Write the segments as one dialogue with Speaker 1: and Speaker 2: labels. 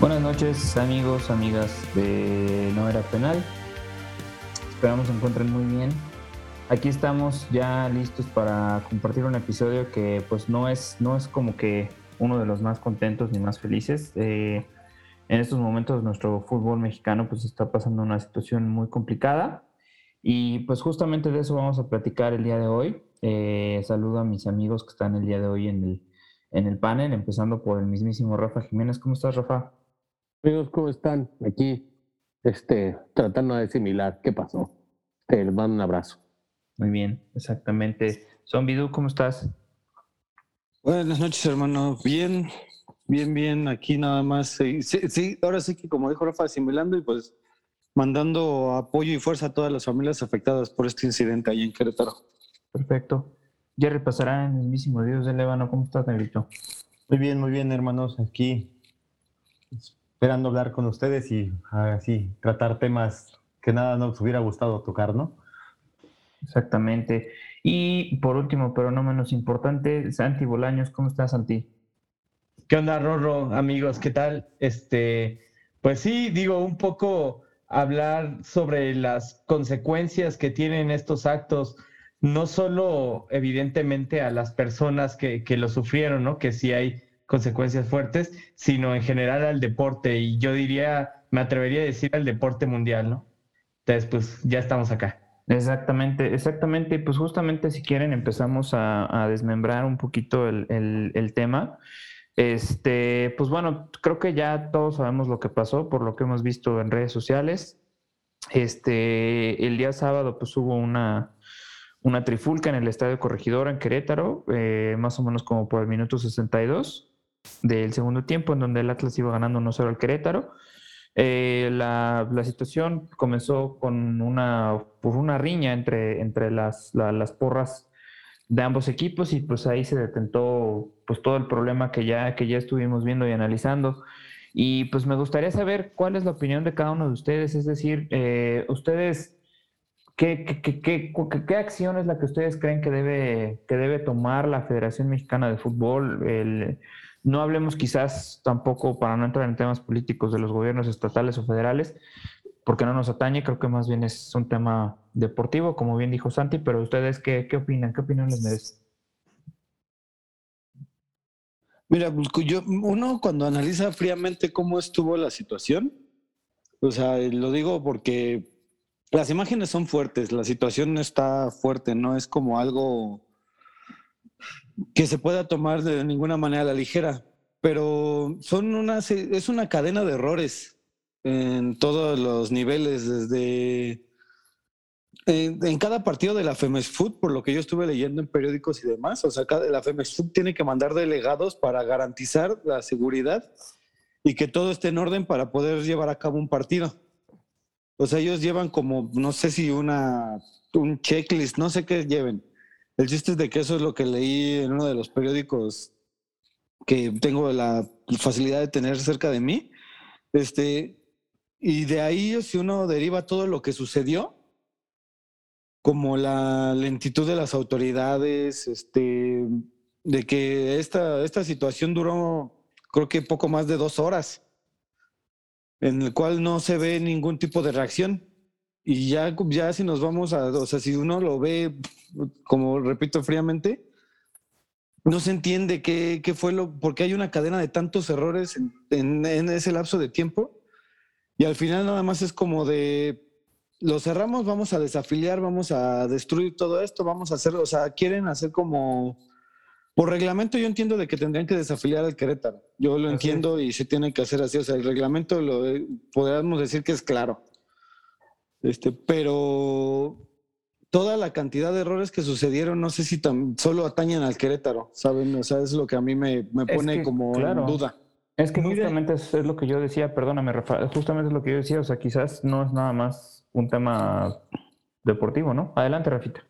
Speaker 1: Buenas noches amigos, amigas de No Era Penal. Esperamos se encuentren muy bien. Aquí estamos ya listos para compartir un episodio que pues no es, no es como que uno de los más contentos ni más felices. Eh, en estos momentos nuestro fútbol mexicano pues está pasando una situación muy complicada y pues justamente de eso vamos a platicar el día de hoy. Eh, saludo a mis amigos que están el día de hoy en el, en el panel, empezando por el mismísimo Rafa Jiménez. ¿Cómo estás, Rafa?
Speaker 2: Amigos, ¿cómo están? Aquí, este, tratando de asimilar qué pasó. Te les mando un abrazo.
Speaker 1: Muy bien, exactamente. Zombidu, ¿cómo estás?
Speaker 3: Buenas noches, hermano. Bien, bien, bien. Aquí nada más. Sí, sí, ahora sí que como dijo Rafa, asimilando y pues mandando apoyo y fuerza a todas las familias afectadas por este incidente ahí en Querétaro.
Speaker 1: Perfecto. Jerry pasará en el mismísimo Dios del Ébano. ¿Cómo estás, Negrito?
Speaker 4: Muy bien, muy bien, hermanos. Aquí esperando hablar con ustedes y así tratar temas que nada nos hubiera gustado tocar, ¿no?
Speaker 1: Exactamente. Y por último, pero no menos importante, Santi Bolaños, ¿cómo estás, Santi?
Speaker 5: ¿Qué onda, Rorro? Amigos, ¿qué tal? Este, pues sí, digo, un poco hablar sobre las consecuencias que tienen estos actos, no solo evidentemente a las personas que, que lo sufrieron, ¿no? Que sí hay consecuencias fuertes, sino en general al deporte. Y yo diría, me atrevería a decir al deporte mundial, ¿no? Entonces, pues ya estamos acá.
Speaker 1: Exactamente, exactamente. Pues justamente si quieren empezamos a, desmembrar un poquito el, tema. Este, pues bueno, creo que ya todos sabemos lo que pasó por lo que hemos visto en redes sociales. Este, el día sábado pues hubo una, una trifulca en el Estadio Corregidor en Querétaro, eh, más o menos como por el minuto 62 del segundo tiempo, en donde el Atlas iba ganando 1-0 al Querétaro. Eh, la, situación comenzó con una, por una riña entre, entre las, las porras de ambos equipos y pues ahí se detentó pues todo el problema que ya, que ya estuvimos viendo y analizando. Y pues me gustaría saber cuál es la opinión de cada uno de ustedes, es decir, eh, ustedes, ¿qué, qué, qué, acción es la que ustedes creen que debe, que debe tomar la Federación Mexicana de Fútbol? No hablemos quizás tampoco, para no entrar en temas políticos de los gobiernos estatales o federales, porque no nos atañe, creo que más bien es un tema deportivo, como bien dijo Santi, pero ustedes, ¿qué, qué opinan? ¿Qué opinión les merece?
Speaker 3: Mira, pues, yo, uno cuando analiza fríamente cómo estuvo la situación, o sea, lo digo porque las imágenes son fuertes, la situación está fuerte, no es como algo que se pueda tomar de ninguna manera a la ligera, pero son unas, es una cadena de errores en todos los niveles, desde en, cada partido de la FEMES Food, por lo que yo estuve leyendo en periódicos y demás, o sea, la FEMES Food tiene que mandar delegados para garantizar la seguridad y que todo esté en orden para poder llevar a cabo un partido. O sea, ellos llevan como, no sé si una, un checklist, no sé qué lleven, el chiste es de que eso es lo que leí en uno de los periódicos que tengo la facilidad de tener cerca de mí. Este, y de ahí, si uno deriva todo lo que sucedió, como la lentitud de las autoridades, este, de que esta, esta situación duró, creo que poco más de dos horas, en el cual no se ve ningún tipo de reacción. Y ya, ya si nos vamos a, o sea, si uno lo ve, como repito fríamente, no se entiende qué, qué fue lo, porque hay una cadena de tantos errores en, en, ese lapso de tiempo. Y al final nada más es como de, lo cerramos, vamos a desafiliar, vamos a destruir todo esto, vamos a hacer, o sea, quieren hacer como, por reglamento yo entiendo de que tendrían que desafiliar al Querétaro. Yo lo entiendo y se tiene que hacer así. O sea, el reglamento lo podríamos decir que es claro. Este, pero toda la cantidad de errores que sucedieron, no sé si tan, solo atañen al Querétaro, ¿saben? O sea, es lo que a mí me, pone como en duda.
Speaker 1: Es que justamente es, lo que yo decía, perdóname, Rafa, justamente es lo que yo decía, o sea, quizás no es nada más un tema deportivo, ¿no? Adelante, Rafita.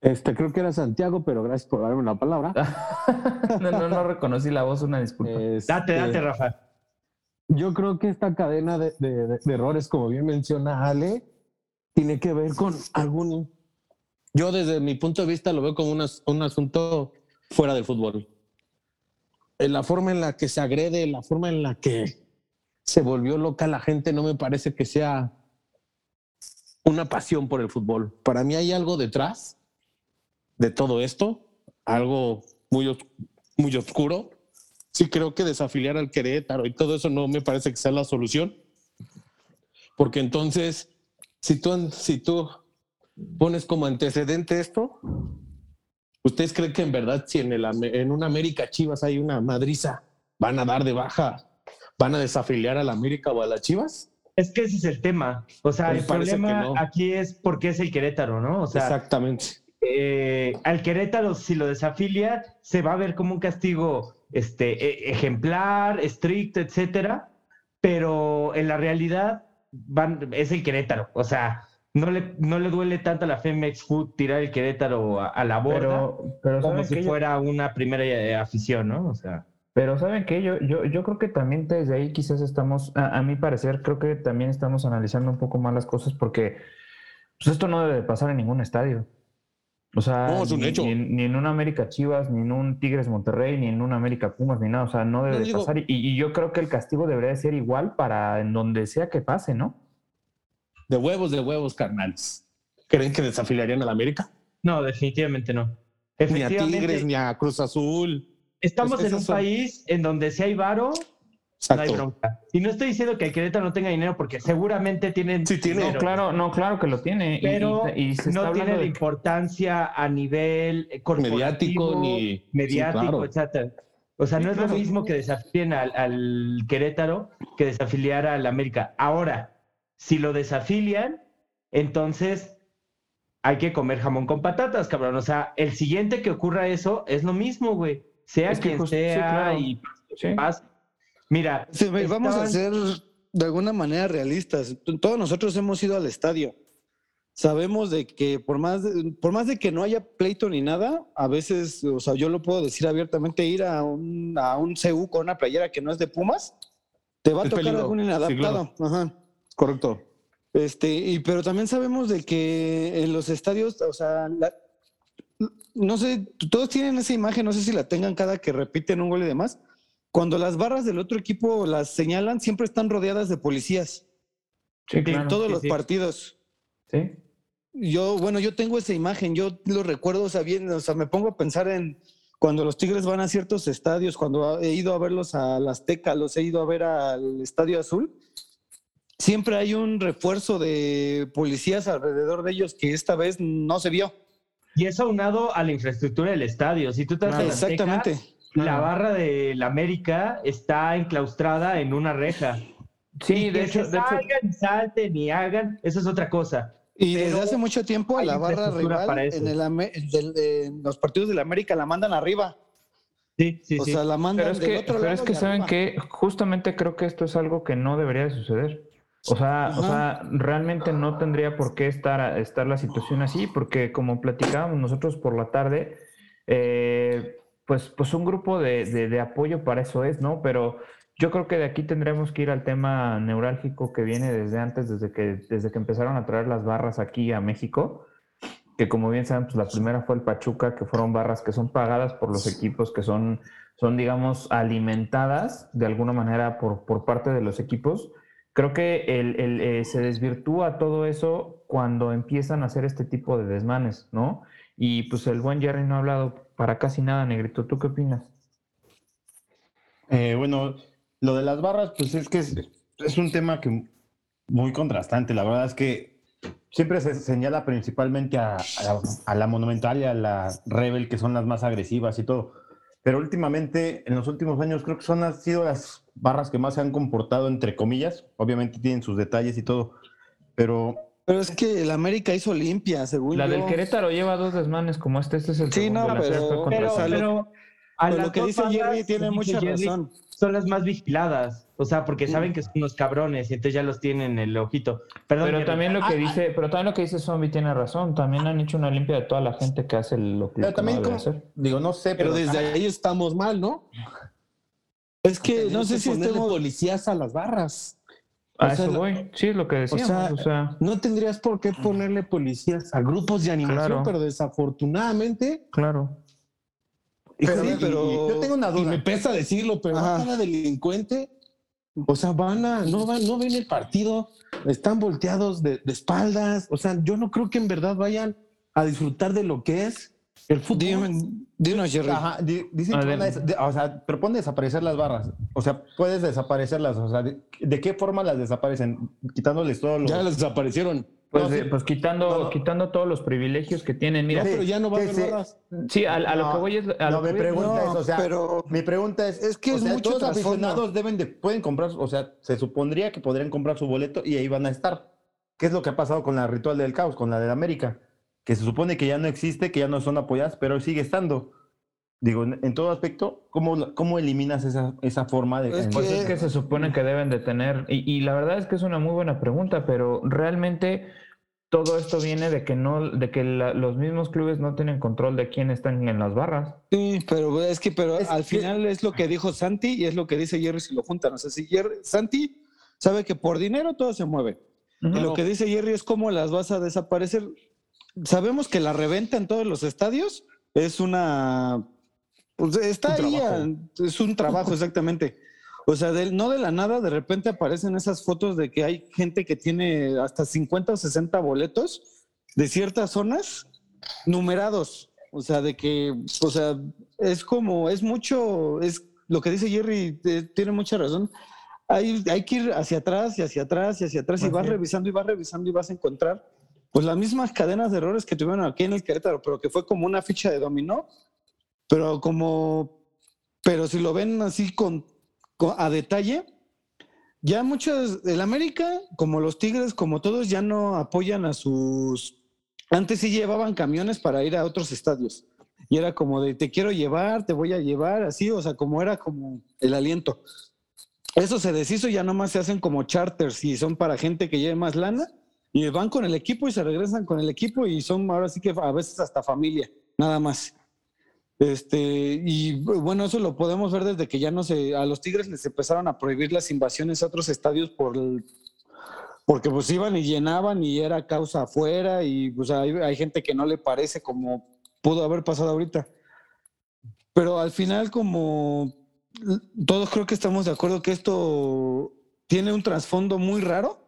Speaker 2: Este, creo que era Santiago, pero gracias por darme la palabra.
Speaker 1: no, no, no reconocí la voz, una disculpa.
Speaker 5: Este, date, date, Rafa.
Speaker 2: Yo creo que esta cadena de, errores, como bien menciona Ale, tiene que ver con algún... Yo desde mi punto de vista lo veo como un asunto fuera del fútbol. En la forma en la que se agrede, la forma en la que se volvió loca la gente, no me parece que sea una pasión por el fútbol. Para mí hay algo detrás de todo esto, algo muy, muy oscuro. Sí creo que desafiliar al Querétaro y todo eso no me parece que sea la solución. Porque entonces, si tú, si tú pones como antecedente esto, ¿ustedes creen que en verdad si en, el, en una América Chivas hay una madriza, van a dar de baja, van a desafiliar a la América o a las Chivas?
Speaker 5: Es que ese es el tema. O sea, el problema
Speaker 2: no.
Speaker 5: aquí es por qué es el Querétaro, ¿no? O sea,
Speaker 2: Exactamente.
Speaker 5: eh, al Querétaro, si lo desafilia, se va a ver como un castigo este, e- ejemplar, estricto, etcétera, pero en la realidad van, es el Querétaro. O sea, no le, no le duele tanto a la Femex Food tirar el Querétaro a, a la borda
Speaker 1: Pero, pero
Speaker 5: como
Speaker 1: ¿saben
Speaker 5: si?
Speaker 1: Yo-
Speaker 5: fuera una primera eh, afición, ¿no? O sea,
Speaker 1: Pero ¿saben qué? Yo, yo, yo creo que también desde ahí quizás estamos, a, a mi parecer, creo que también estamos analizando un poco más las cosas porque pues esto no debe de pasar en ningún estadio. O sea,
Speaker 2: No, es un
Speaker 1: ni,
Speaker 2: hecho.
Speaker 1: ni en, ni en un América Chivas, ni en un Tigres Monterrey, ni en un América Pumas, ni nada. O sea, no debe
Speaker 2: No
Speaker 1: de
Speaker 2: digo-
Speaker 1: pasar. Y, y yo creo que el castigo debería de ser igual para en donde sea que pase, ¿no?
Speaker 2: De huevos, de huevos, carnales. ¿Creen que desafiliarían a la América?
Speaker 5: no, definitivamente no.
Speaker 2: Ni a Tigres, ni a Cruz Azul.
Speaker 5: estamos
Speaker 2: es que
Speaker 5: en un
Speaker 2: son-
Speaker 5: país en donde si hay varo, no hay. Y no estoy diciendo que el Querétaro no tenga dinero, porque seguramente tienen
Speaker 2: Sí tiene.
Speaker 1: No, claro, no, claro que lo tiene.
Speaker 5: pero
Speaker 1: y, y se está
Speaker 5: no tiene la
Speaker 1: de-
Speaker 5: importancia a nivel corporativo,
Speaker 2: Mediático, ni-
Speaker 5: mediático,
Speaker 2: sí, claro.
Speaker 5: etcétera. O sea,
Speaker 1: Sí,
Speaker 5: no es
Speaker 1: claro.
Speaker 5: lo mismo que desafíen al, al Querétaro que desafiliar al América. Ahora, si lo desafilian, entonces hay que comer jamón con patatas, cabrón. O sea, el siguiente que ocurra eso es lo mismo, güey. Sea
Speaker 1: Es que
Speaker 5: quien
Speaker 1: justo- sí,
Speaker 5: sea
Speaker 1: claro.
Speaker 5: y
Speaker 1: Sí.
Speaker 5: paz. Mira,
Speaker 3: Sí, Vamos a ser de alguna manera realistas. Todos nosotros hemos ido al estadio. Sabemos de que por más de, por más de que no haya pleito ni nada, a veces, o sea, yo lo puedo decir abiertamente, ir a un, a un CU con una playera que no es de Pumas, te va a
Speaker 2: Es
Speaker 3: tocar
Speaker 2: peligro.
Speaker 3: algún
Speaker 2: Sí,
Speaker 3: inadaptado. Ajá.
Speaker 2: Correcto.
Speaker 3: Este, y pero también sabemos de que en los estadios, o sea, la- no sé, todos tienen esa imagen, no sé si la tengan cada que repiten un gol y demás. Cuando las barras del otro equipo las señalan, siempre están rodeadas de policías
Speaker 1: Sí,
Speaker 3: en
Speaker 1: claro.
Speaker 3: todos
Speaker 5: sí,
Speaker 3: los
Speaker 5: sí.
Speaker 3: partidos.
Speaker 1: Sí.
Speaker 3: Yo, bueno, yo tengo esa imagen, yo lo recuerdo, o sea, bien, o sea, me pongo a pensar en cuando los Tigres van a ciertos estadios, cuando he ido a verlos al Azteca, los he ido a ver al Estadio Azul, siempre hay un refuerzo de policías alrededor de ellos que esta vez no se vio.
Speaker 5: Y eso aunado a la infraestructura del estadio. Si tú te vas
Speaker 1: Claro.
Speaker 5: a la Azteca,
Speaker 3: Exactamente.
Speaker 5: La barra de la América está enclaustrada en una reja.
Speaker 1: Sí,
Speaker 5: Y
Speaker 1: de
Speaker 5: que
Speaker 1: hecho,
Speaker 5: se
Speaker 1: de hecho,
Speaker 5: salgan y salten y hagan, eso es otra cosa.
Speaker 3: Y
Speaker 5: Pero
Speaker 3: desde hace mucho tiempo la barra rival en, el del- en los partidos de la América la mandan arriba.
Speaker 5: Sí, sí,
Speaker 3: o
Speaker 5: sí.
Speaker 3: sea, la mandan
Speaker 1: Pero es
Speaker 3: del
Speaker 1: que,
Speaker 3: otro
Speaker 1: pero
Speaker 3: lado
Speaker 1: es que saben
Speaker 3: arriba.
Speaker 1: que justamente creo que esto es algo que no debería de suceder. O sea, o sea, realmente no tendría por qué estar, estar la situación así, porque como platicábamos nosotros por la tarde, eh, pues, pues un grupo de, de- apoyo para eso es, ¿no? Pero yo creo que de aquí tendremos que ir al tema neurálgico que viene desde antes, desde que, desde que empezaron a traer las barras aquí a México que como bien saben, pues la primera fue el Pachuca, que fueron barras que son pagadas por los equipos, que son, son digamos, alimentadas de alguna manera por, por parte de los equipos. Creo que el, el, eh, se desvirtúa todo eso cuando empiezan a hacer este tipo de desmanes, ¿no? Y pues el buen Jerry no ha hablado para casi nada, Negrito. ¿Tú qué opinas?
Speaker 4: Eh, bueno, lo de las barras, pues es que es, un tema que muy contrastante. La verdad es que siempre se señala principalmente a, a la, a la Monumental y a la Rebel, que son las más agresivas y todo. Pero últimamente, en los últimos años, creo que son han sido las barras que más se han comportado, entre comillas. Obviamente tienen sus detalles y todo, pero
Speaker 3: Pero es que el América hizo limpia, según
Speaker 1: La
Speaker 3: yo.
Speaker 1: del Querétaro lleva dos desmanes como este. Este es el
Speaker 3: Sí,
Speaker 1: segundo.
Speaker 3: no, pero-
Speaker 1: fue contra
Speaker 5: Pero, pero a
Speaker 3: Pero lo que dice Jerry tiene mucha
Speaker 5: Jerry,
Speaker 3: razón.
Speaker 5: Son las más vigiladas. O sea, porque
Speaker 3: Sí.
Speaker 5: saben que son unos cabrones y entonces ya los tienen en el ojito. Perdón,
Speaker 1: Pero
Speaker 5: Jerry.
Speaker 1: también lo que
Speaker 5: Ah,
Speaker 1: dice, pero también lo que dice Zombie tiene razón. También han hecho una limpia de toda la gente que hace lo, lo
Speaker 4: Pero
Speaker 1: que
Speaker 4: también,
Speaker 1: no debe
Speaker 4: como-
Speaker 1: hacer.
Speaker 4: digo, no sé,
Speaker 2: Pero
Speaker 4: pero,
Speaker 2: desde ahí estamos mal, ¿no?
Speaker 3: Es que no sé si estemos.
Speaker 2: policías a las barras.
Speaker 1: A
Speaker 2: O sea,
Speaker 1: eso
Speaker 2: lo-
Speaker 1: voy. Sí, es lo que decíamos.
Speaker 2: sea,
Speaker 1: O sea,
Speaker 2: No tendrías por qué ponerle policías a grupos de animación,
Speaker 1: Claro.
Speaker 2: pero desafortunadamente.
Speaker 1: claro.
Speaker 3: Pero-
Speaker 2: sí,
Speaker 3: pero-
Speaker 4: yo tengo una
Speaker 2: y me
Speaker 4: duda.
Speaker 2: pesa decirlo, pero
Speaker 3: Ajá.
Speaker 2: cada delincuente O sea, van a, no van, no ven el partido, están volteados de, de espaldas. O sea, yo no creo que en verdad vayan a disfrutar de lo que es el fútbol.
Speaker 3: Dime, dinos, Jerry.
Speaker 4: Ajá, di- dicen que
Speaker 1: ver.
Speaker 4: van a des- de- o sea, propone desaparecer las barras. O sea, puedes desaparecerlas. O sea, ¿de, de qué forma las desaparecen? Quitándoles todo lo.
Speaker 2: Ya les desaparecieron.
Speaker 1: Pues,
Speaker 4: No, sí.
Speaker 1: eh, pues quitando,
Speaker 4: No, no.
Speaker 1: quitando todos los privilegios que tienen. Mira,
Speaker 2: pero ya no va a
Speaker 4: que
Speaker 2: haber barras.
Speaker 1: sí, a, a lo
Speaker 4: No,
Speaker 1: que voy es. a
Speaker 4: no,
Speaker 1: lo que
Speaker 4: mi pregunta
Speaker 3: No,
Speaker 4: es, o sea,
Speaker 3: pero-
Speaker 4: mi pregunta es,
Speaker 3: Es que
Speaker 4: o
Speaker 3: es
Speaker 4: sea,
Speaker 3: mucho
Speaker 4: todos los
Speaker 3: trasfondo.
Speaker 4: aficionados deben de, pueden comprar, o sea, se supondría que podrían comprar su boleto y ahí van a estar. ¿Qué es lo que ha pasado con la Ritual del Caos, con la de América? Que se supone que ya no existe, que ya no son apoyadas, pero sigue estando. Digo, en, en todo aspecto, ¿cómo, cómo eliminas esa, esa forma de...
Speaker 3: Es
Speaker 4: en-
Speaker 1: Pues
Speaker 3: que-
Speaker 1: es que se supone que deben de tener, y, y la verdad es que es una muy buena pregunta, pero realmente todo esto viene de que no, de que la- los mismos clubes no tienen control de quién están en las barras.
Speaker 3: Sí, pero es que pero
Speaker 4: Es
Speaker 3: al
Speaker 4: que-
Speaker 3: final es lo que dijo Santi y es lo que dice Jerry si lo juntan. O sea, si Jerry- Santi sabe que por dinero todo se mueve. Y lo que dice Jerry es cómo las vas a desaparecer. Sabemos que la reventa en todos los estadios es una. Pues está
Speaker 2: Un
Speaker 3: ahí, a- es un trabajo, exactamente. O sea, del- no de la nada, de repente aparecen esas fotos de que hay gente que tiene hasta 50 o 60 boletos de ciertas zonas numerados. O sea, de que, o sea, es como, es mucho, es lo que dice Jerry, eh, tiene mucha razón. Hay, hay que ir hacia atrás y hacia atrás y hacia atrás y vas revisando y vas revisando y vas a encontrar pues las mismas cadenas de errores que tuvieron aquí en el Querétaro, pero que fue como una ficha de dominó, pero como, pero si lo ven así con, con- a detalle, ya muchos, el América, como los Tigres, como todos, ya no apoyan a sus, antes sí llevaban camiones para ir a otros estadios. Y era como de, te quiero llevar, te voy a llevar, así, o sea, como era como el aliento. Eso se deshizo, ya nomás se hacen como charters y son para gente que lleve más lana y van con el equipo y se regresan con el equipo y son ahora sí que a veces hasta familia, nada más. Este, y bueno, eso lo podemos ver desde que ya no se, a los Tigres les empezaron a prohibir las invasiones a otros estadios por el- porque pues iban y llenaban y era causa afuera y pues hay, hay gente que no le parece como pudo haber pasado ahorita. Pero al final como todos creo que estamos de acuerdo que esto tiene un trasfondo muy raro.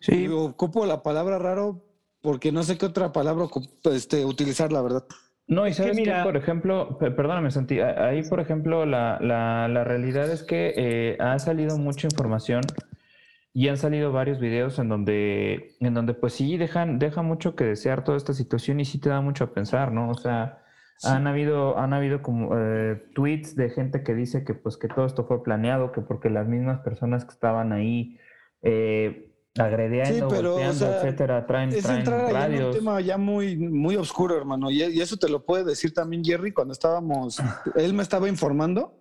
Speaker 1: Sí,
Speaker 3: Y ocupo la palabra raro porque no sé qué otra palabra este, utilizar, la verdad.
Speaker 1: No, y
Speaker 5: que
Speaker 1: sabes que,
Speaker 5: mira-
Speaker 1: por ejemplo, pe- perdóname, Santi, ahí, por ejemplo, la, la, la realidad es que eh, ha salido mucha información y han salido varios videos en donde, en donde pues sí, dejan, deja mucho que desear toda esta situación y sí te da mucho a pensar, ¿no? O sea, han habido, han habido como eh, tweets de gente que dice que pues que todo esto fue planeado, que porque las mismas personas que estaban ahí eh, agrediendo,
Speaker 3: Sí, pero, o
Speaker 1: golpeando,
Speaker 3: sea,
Speaker 1: etcétera, traen,
Speaker 3: Es
Speaker 1: traen
Speaker 3: entrar allá en un
Speaker 1: radios.
Speaker 3: tema ya muy, muy oscuro, hermano. Y, y eso te lo puede decir también Jerry cuando estábamos, él me estaba informando.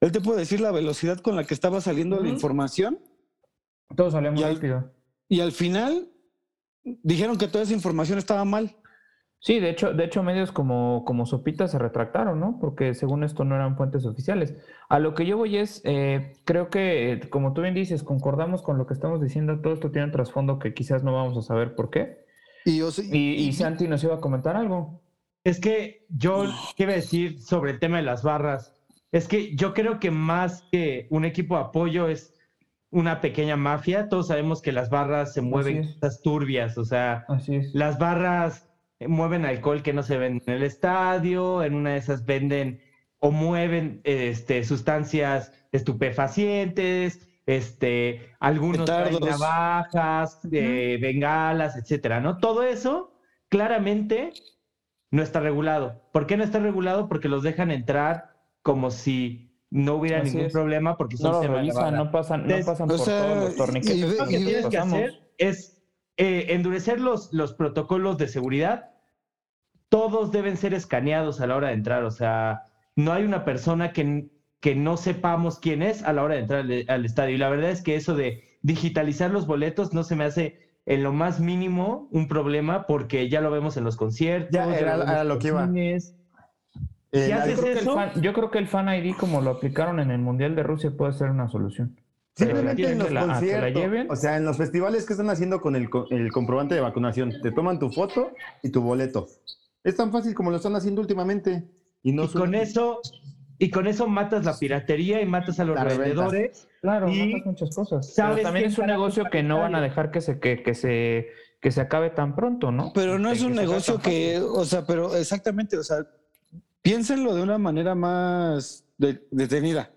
Speaker 3: Él te puede decir la velocidad con la que estaba saliendo la información
Speaker 1: Todo salió muy
Speaker 3: Y al-
Speaker 1: rápido.
Speaker 3: y al final dijeron que toda esa información estaba mal.
Speaker 1: Sí, de hecho, de hecho medios como, como Sopita se retractaron, ¿no? Porque según esto no eran fuentes oficiales. A lo que yo voy es, eh, creo que, como tú bien dices, concordamos con lo que estamos diciendo, todo esto tiene un trasfondo que quizás no vamos a saber por qué.
Speaker 3: Y, yo sé-
Speaker 1: Y, y Santi nos iba a comentar algo.
Speaker 5: Es que yo quiero decir sobre el tema de las barras, es que yo creo que más que un equipo de apoyo es una pequeña mafia. Todos sabemos que las barras se mueven cosas turbias, o sea,
Speaker 1: Así es.
Speaker 5: las barras mueven alcohol que no se vende en el estadio, en una de esas venden o mueven este, sustancias estupefacientes, este, algunos traen navajas, eh, bengalas, etcétera, ¿no? Todo eso claramente no está regulado. ¿Por qué no está regulado? Porque los dejan entrar como si no hubiera
Speaker 1: Así
Speaker 5: ningún
Speaker 1: es.
Speaker 5: problema porque son
Speaker 1: No lo revisan, no pasan, no
Speaker 5: Entonces,
Speaker 1: pasan
Speaker 3: o
Speaker 1: por
Speaker 3: sea,
Speaker 1: todos los torniquetes.
Speaker 3: y
Speaker 5: que
Speaker 3: y-
Speaker 1: que
Speaker 5: tienes que
Speaker 1: pasamos.
Speaker 5: hacer es eh, endurecer los, los protocolos de seguridad. Todos deben ser escaneados a la hora de entrar. O sea, no hay una persona que, que no sepamos quién es a la hora de entrar al, al estadio. Y la verdad es que eso de digitalizar los boletos no se me hace en lo más mínimo un problema porque ya lo vemos en los conciertos.
Speaker 4: Ya,
Speaker 5: lo
Speaker 4: era- lo
Speaker 5: los
Speaker 4: que iba.
Speaker 5: cines.
Speaker 4: Eh,
Speaker 5: Si
Speaker 1: Yo creo, que el
Speaker 5: eso?
Speaker 1: fan, yo creo que el fan ID, como lo aplicaron en el Mundial de Rusia, puede ser una solución.
Speaker 4: Simplemente en los
Speaker 1: que la-
Speaker 4: conciertos,
Speaker 1: lleven,
Speaker 4: o sea, en los festivales que están haciendo con el, el comprobante de vacunación, te toman tu foto y tu boleto. Es tan fácil como lo están haciendo últimamente. Y no
Speaker 5: Y con eso y con eso matas la piratería y matas a los vendedores.
Speaker 1: Claro,
Speaker 5: Y
Speaker 1: matas muchas cosas.
Speaker 5: sabes
Speaker 1: Pero también es un negocio que no van a dejar que se, que, que se, que se acabe tan pronto, ¿no?
Speaker 3: Pero no es un negocio que, o sea, pero exactamente, o sea, piénsenlo de una manera más de- detenida.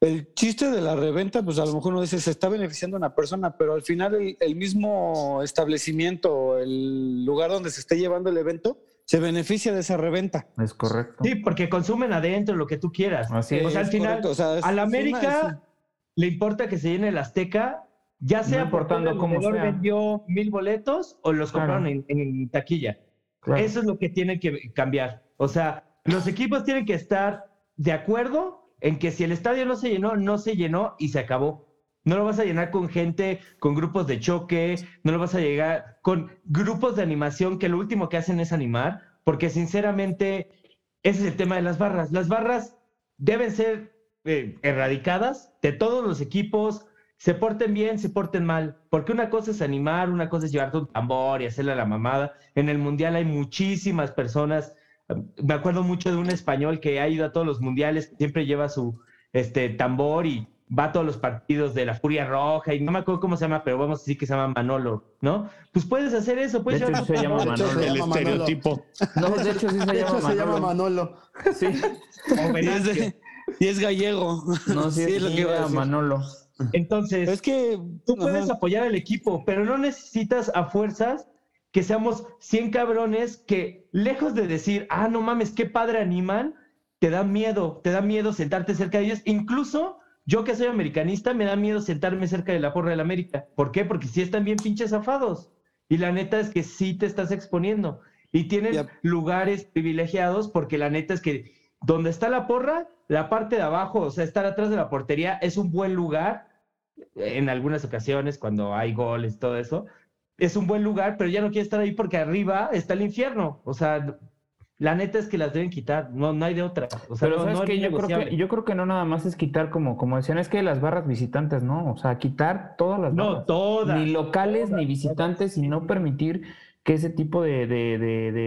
Speaker 3: El chiste de la reventa, pues a lo mejor uno dice, se está beneficiando a una persona, pero al final el, el mismo establecimiento, el lugar donde se esté llevando el evento, se beneficia de esa reventa.
Speaker 1: Es correcto.
Speaker 5: Sí, porque consumen adentro lo que tú quieras.
Speaker 1: Así
Speaker 5: o sea, al final,
Speaker 3: correcto, o sea, es-
Speaker 5: a la
Speaker 3: es
Speaker 5: América le importa que se llene el Azteca, ya sea
Speaker 1: No
Speaker 5: porque el vendedor
Speaker 1: sea.
Speaker 5: vendió mil boletos o los
Speaker 1: Claro.
Speaker 5: compraron en, en taquilla.
Speaker 1: Claro.
Speaker 5: Eso es lo que tiene que cambiar. O sea, los equipos tienen que estar de acuerdo en que si el estadio no se llenó, no se llenó y se acabó. No lo vas a llenar con gente, con grupos de choque, no lo vas a llegar con grupos de animación que lo último que hacen es animar, porque sinceramente ese es el tema de las barras. Las barras deben ser eh, erradicadas de todos los equipos, se porten bien, se porten mal, porque una cosa es animar, una cosa es llevarte un tambor y hacerle la mamada. En el mundial hay muchísimas personas. Me acuerdo mucho de un español que ha ido a todos los mundiales, siempre lleva su este tambor y va a todos los partidos de la Furia Roja y no me acuerdo cómo se llama, pero vamos a decir que se llama Manolo, ¿no? Pues puedes hacer eso, puedes
Speaker 1: De hecho,
Speaker 5: llevar
Speaker 1: se llama.
Speaker 4: Manolo.
Speaker 2: El
Speaker 4: llama Manolo.
Speaker 2: estereotipo.
Speaker 1: No, de hecho sí se
Speaker 4: De
Speaker 1: llama
Speaker 4: hecho, se llama
Speaker 1: Manolo. Sí.
Speaker 5: o
Speaker 3: Y es, de- y es gallego.
Speaker 1: No, sí,
Speaker 3: es
Speaker 1: es
Speaker 3: lo que iba a.
Speaker 1: Manolo.
Speaker 5: Entonces,
Speaker 3: Es que
Speaker 5: Tú puedes
Speaker 3: ajá.
Speaker 5: apoyar al equipo, pero no necesitas a fuerzas que seamos 100 cabrones que, lejos de decir, ah, no mames, qué padre animan, te da miedo, te da miedo sentarte cerca de ellos. Incluso yo que soy americanista, me da miedo sentarme cerca de la porra del América. ¿Por qué? Porque sí están bien pinches zafados. Y la neta es que sí te estás exponiendo. Y tienen lugares privilegiados porque la neta es que donde está la porra, la parte de abajo, o sea, estar atrás de la portería es un buen lugar en algunas ocasiones cuando hay goles, todo eso, es un buen lugar, pero ya no quiere estar ahí porque arriba está el infierno. O sea, la neta es que las deben quitar, no, no hay de otra. O sea,
Speaker 1: Pero
Speaker 5: no,
Speaker 1: sabes
Speaker 5: no
Speaker 1: que yo creo que yo creo que no nada más es quitar como como decían es que las barras visitantes no, o sea, quitar todas las
Speaker 5: No,
Speaker 1: barras.
Speaker 5: todas.
Speaker 1: ni locales
Speaker 5: todas,
Speaker 1: ni visitantes y no permitir que ese tipo de, de,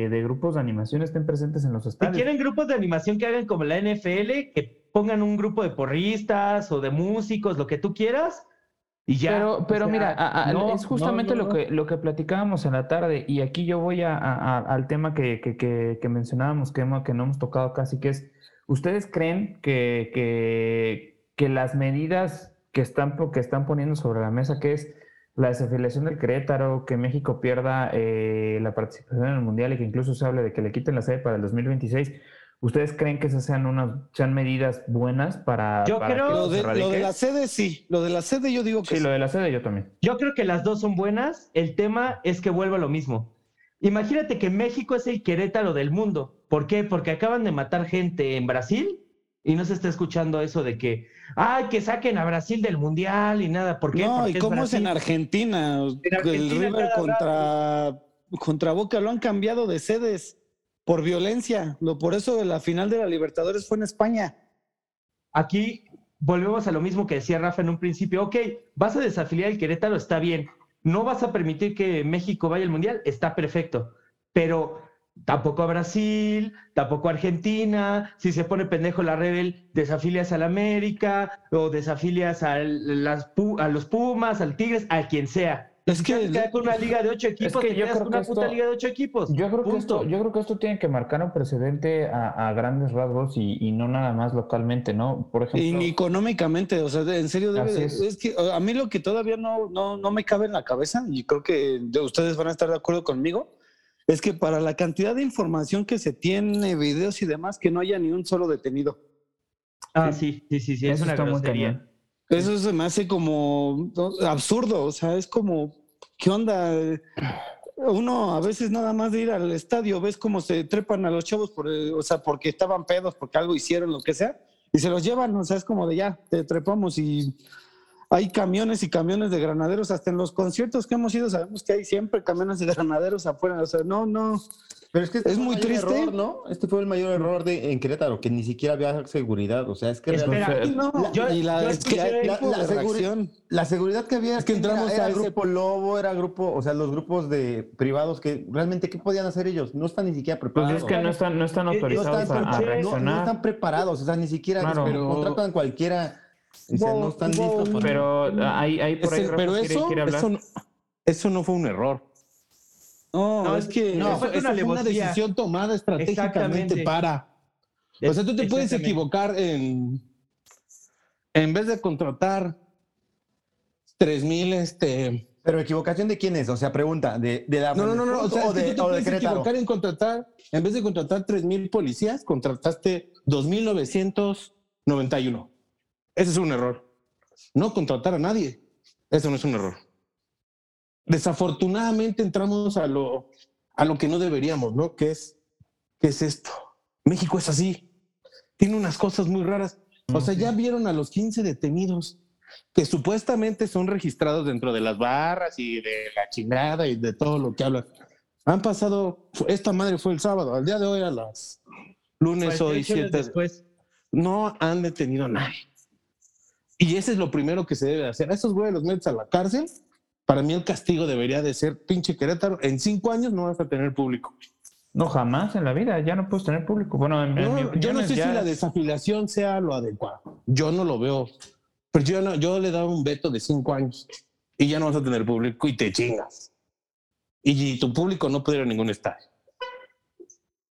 Speaker 1: de, grupos de animación estén presentes en los
Speaker 5: Si
Speaker 1: estadios.
Speaker 5: quieren grupos de animación que hagan como la NFL, que pongan un grupo de porristas o de músicos, lo que tú quieras, y ya.
Speaker 1: Pero,
Speaker 5: O
Speaker 1: pero
Speaker 5: sea,
Speaker 1: mira, a- a-
Speaker 5: no,
Speaker 1: es justamente
Speaker 5: no, no,
Speaker 1: lo que lo que platicábamos en la tarde y aquí yo voy a, al tema que, que, que, que mencionábamos que, que no hemos tocado casi, que es, ¿ustedes creen que, que, que las medidas que están, que están poniendo sobre la mesa, que es la desafiliación del Querétaro, que México pierda eh, la participación en el Mundial y que incluso se hable de que le quiten la sede para el 2026, ¿ustedes creen que esas sean unas sean medidas buenas para,
Speaker 5: Yo
Speaker 1: para
Speaker 5: creo-
Speaker 1: que
Speaker 3: Lo
Speaker 1: se
Speaker 3: de, lo de la sede sí, lo de la sede yo digo que
Speaker 1: Sí, lo de la sede yo también.
Speaker 5: Yo creo que las dos son buenas. El tema es que vuelva lo mismo. Imagínate que México es el Querétaro del mundo. ¿Por qué? Porque acaban de matar gente en Brasil y no se está escuchando eso de que, ay, que saquen a Brasil del mundial y nada. ¿Por qué?
Speaker 3: No,
Speaker 5: Porque
Speaker 3: ¿y cómo es en. Argentina?
Speaker 5: Argentina
Speaker 3: el River contra, contra Boca lo han cambiado de sedes por violencia. Lo, por eso la final de la Libertadores fue en España.
Speaker 5: Aquí volvemos a lo mismo que decía Rafa en un principio. Ok, vas a desafiliar el Querétaro, está bien. No vas a permitir que México vaya al mundial, está perfecto. Pero tampoco a Brasil, tampoco a Argentina. Si se pone pendejo la Rebel, desafilias al América o desafilias a, las, a los Pumas, al Tigres, a quien sea.
Speaker 3: Es que-
Speaker 5: Si te quedas con una liga de ocho equipos,
Speaker 1: que yo creo
Speaker 5: una
Speaker 1: que
Speaker 5: puta
Speaker 1: esto-
Speaker 5: liga de ocho equipos.
Speaker 1: Yo creo, que esto, yo creo que esto tiene que marcar un precedente a, a grandes rasgos y, y no nada más localmente, ¿no? Por ejemplo,
Speaker 3: Y ni económicamente, o sea, en serio, debe, es.
Speaker 1: es.
Speaker 3: que a mí lo que todavía no, no, no me cabe en la cabeza, y creo que de- ustedes van a estar de acuerdo conmigo, es que para la cantidad de información que se tiene, videos y demás, que no haya ni un solo detenido.
Speaker 5: Ah, sí, sí, sí, sí, es
Speaker 1: eso
Speaker 5: una grosería.
Speaker 3: Eso se me hace como absurdo, o sea, es como, ¿qué onda? Uno a veces nada más de ir al estadio, ves cómo se trepan a los chavos, el- o sea, porque estaban pedos, porque algo hicieron, lo que sea, y se los llevan, o sea, es como de ya, te trepamos y hay camiones y camiones de granaderos, hasta en los conciertos que hemos ido sabemos que hay siempre camiones de granaderos afuera, o sea, no, no.
Speaker 4: Pero es que este
Speaker 3: Es muy triste.
Speaker 4: error, ¿no? Este fue el mayor error de, en Querétaro, que ni siquiera había seguridad. O sea, es que
Speaker 5: Espera,
Speaker 4: realmente-
Speaker 3: No,
Speaker 4: La-
Speaker 5: yo-
Speaker 3: y la,
Speaker 5: yo
Speaker 3: es que
Speaker 4: la- seguri- seguridad que había
Speaker 3: Es que entramos
Speaker 4: era,
Speaker 3: a
Speaker 4: era
Speaker 3: ese-
Speaker 4: grupo Lobo, era grupo, o sea, los grupos de privados que realmente, ¿qué podían hacer ellos? No están ni siquiera
Speaker 1: Pues
Speaker 4: preparados.
Speaker 1: es que no están, no están
Speaker 5: Eh,
Speaker 4: no
Speaker 1: autorizados
Speaker 4: están,
Speaker 1: a- a,
Speaker 5: escuché-
Speaker 4: no- están preparados, o sea, ni siquiera
Speaker 1: Claro.
Speaker 4: Pero- contratan cualquiera. No están listos para-
Speaker 1: Pero ah, ahí por ahí
Speaker 2: pero
Speaker 1: quiere-
Speaker 2: eso,
Speaker 1: quiere
Speaker 2: eso, no, eso no fue un error.
Speaker 3: No,
Speaker 5: No,
Speaker 3: es que
Speaker 2: No,
Speaker 5: Eso fue
Speaker 2: eso
Speaker 5: una
Speaker 2: fue una
Speaker 5: alevosía.
Speaker 2: decisión tomada estratégicamente para. O sea, tú te puedes equivocar en. En vez de contratar 3000, este.
Speaker 4: Pero equivocación de quién es, o sea, pregunta, de, de la
Speaker 2: No, no, no, no. O sea,
Speaker 4: o de,
Speaker 2: tú te puedes equivocar en contratar. En vez de contratar 3000 policías, contrataste 2991. Ese es un error. No contratar a nadie. Eso no es un error. Desafortunadamente entramos a lo, a lo que no deberíamos, ¿no? ¿Qué es, ¿Qué es esto? México es así. Tiene unas cosas muy raras. O sea, ya vieron a los 15 detenidos que supuestamente son registrados dentro de las barras y de la chingada y de todo lo que hablan. Han pasado, esta madre fue el sábado, al día de hoy a las lunes hoy
Speaker 5: 48 horas
Speaker 2: 7
Speaker 5: después.
Speaker 2: no han detenido a nadie. Y ese es lo primero que se debe hacer. A esos güeyes los metes a la cárcel. Para mí el castigo debería de ser, pinche Querétaro, en cinco años no vas a tener público.
Speaker 1: No, jamás en la vida, ya no puedes tener público. Bueno, en, en
Speaker 2: No,
Speaker 1: mi
Speaker 2: yo no sé
Speaker 1: ya-
Speaker 2: si la desafiliación sea lo adecuado. Yo no lo veo. Pero yo, no, yo le daba un veto de cinco años y ya no vas a tener público y te chingas. Y tu público no puede ir a ningún estadio.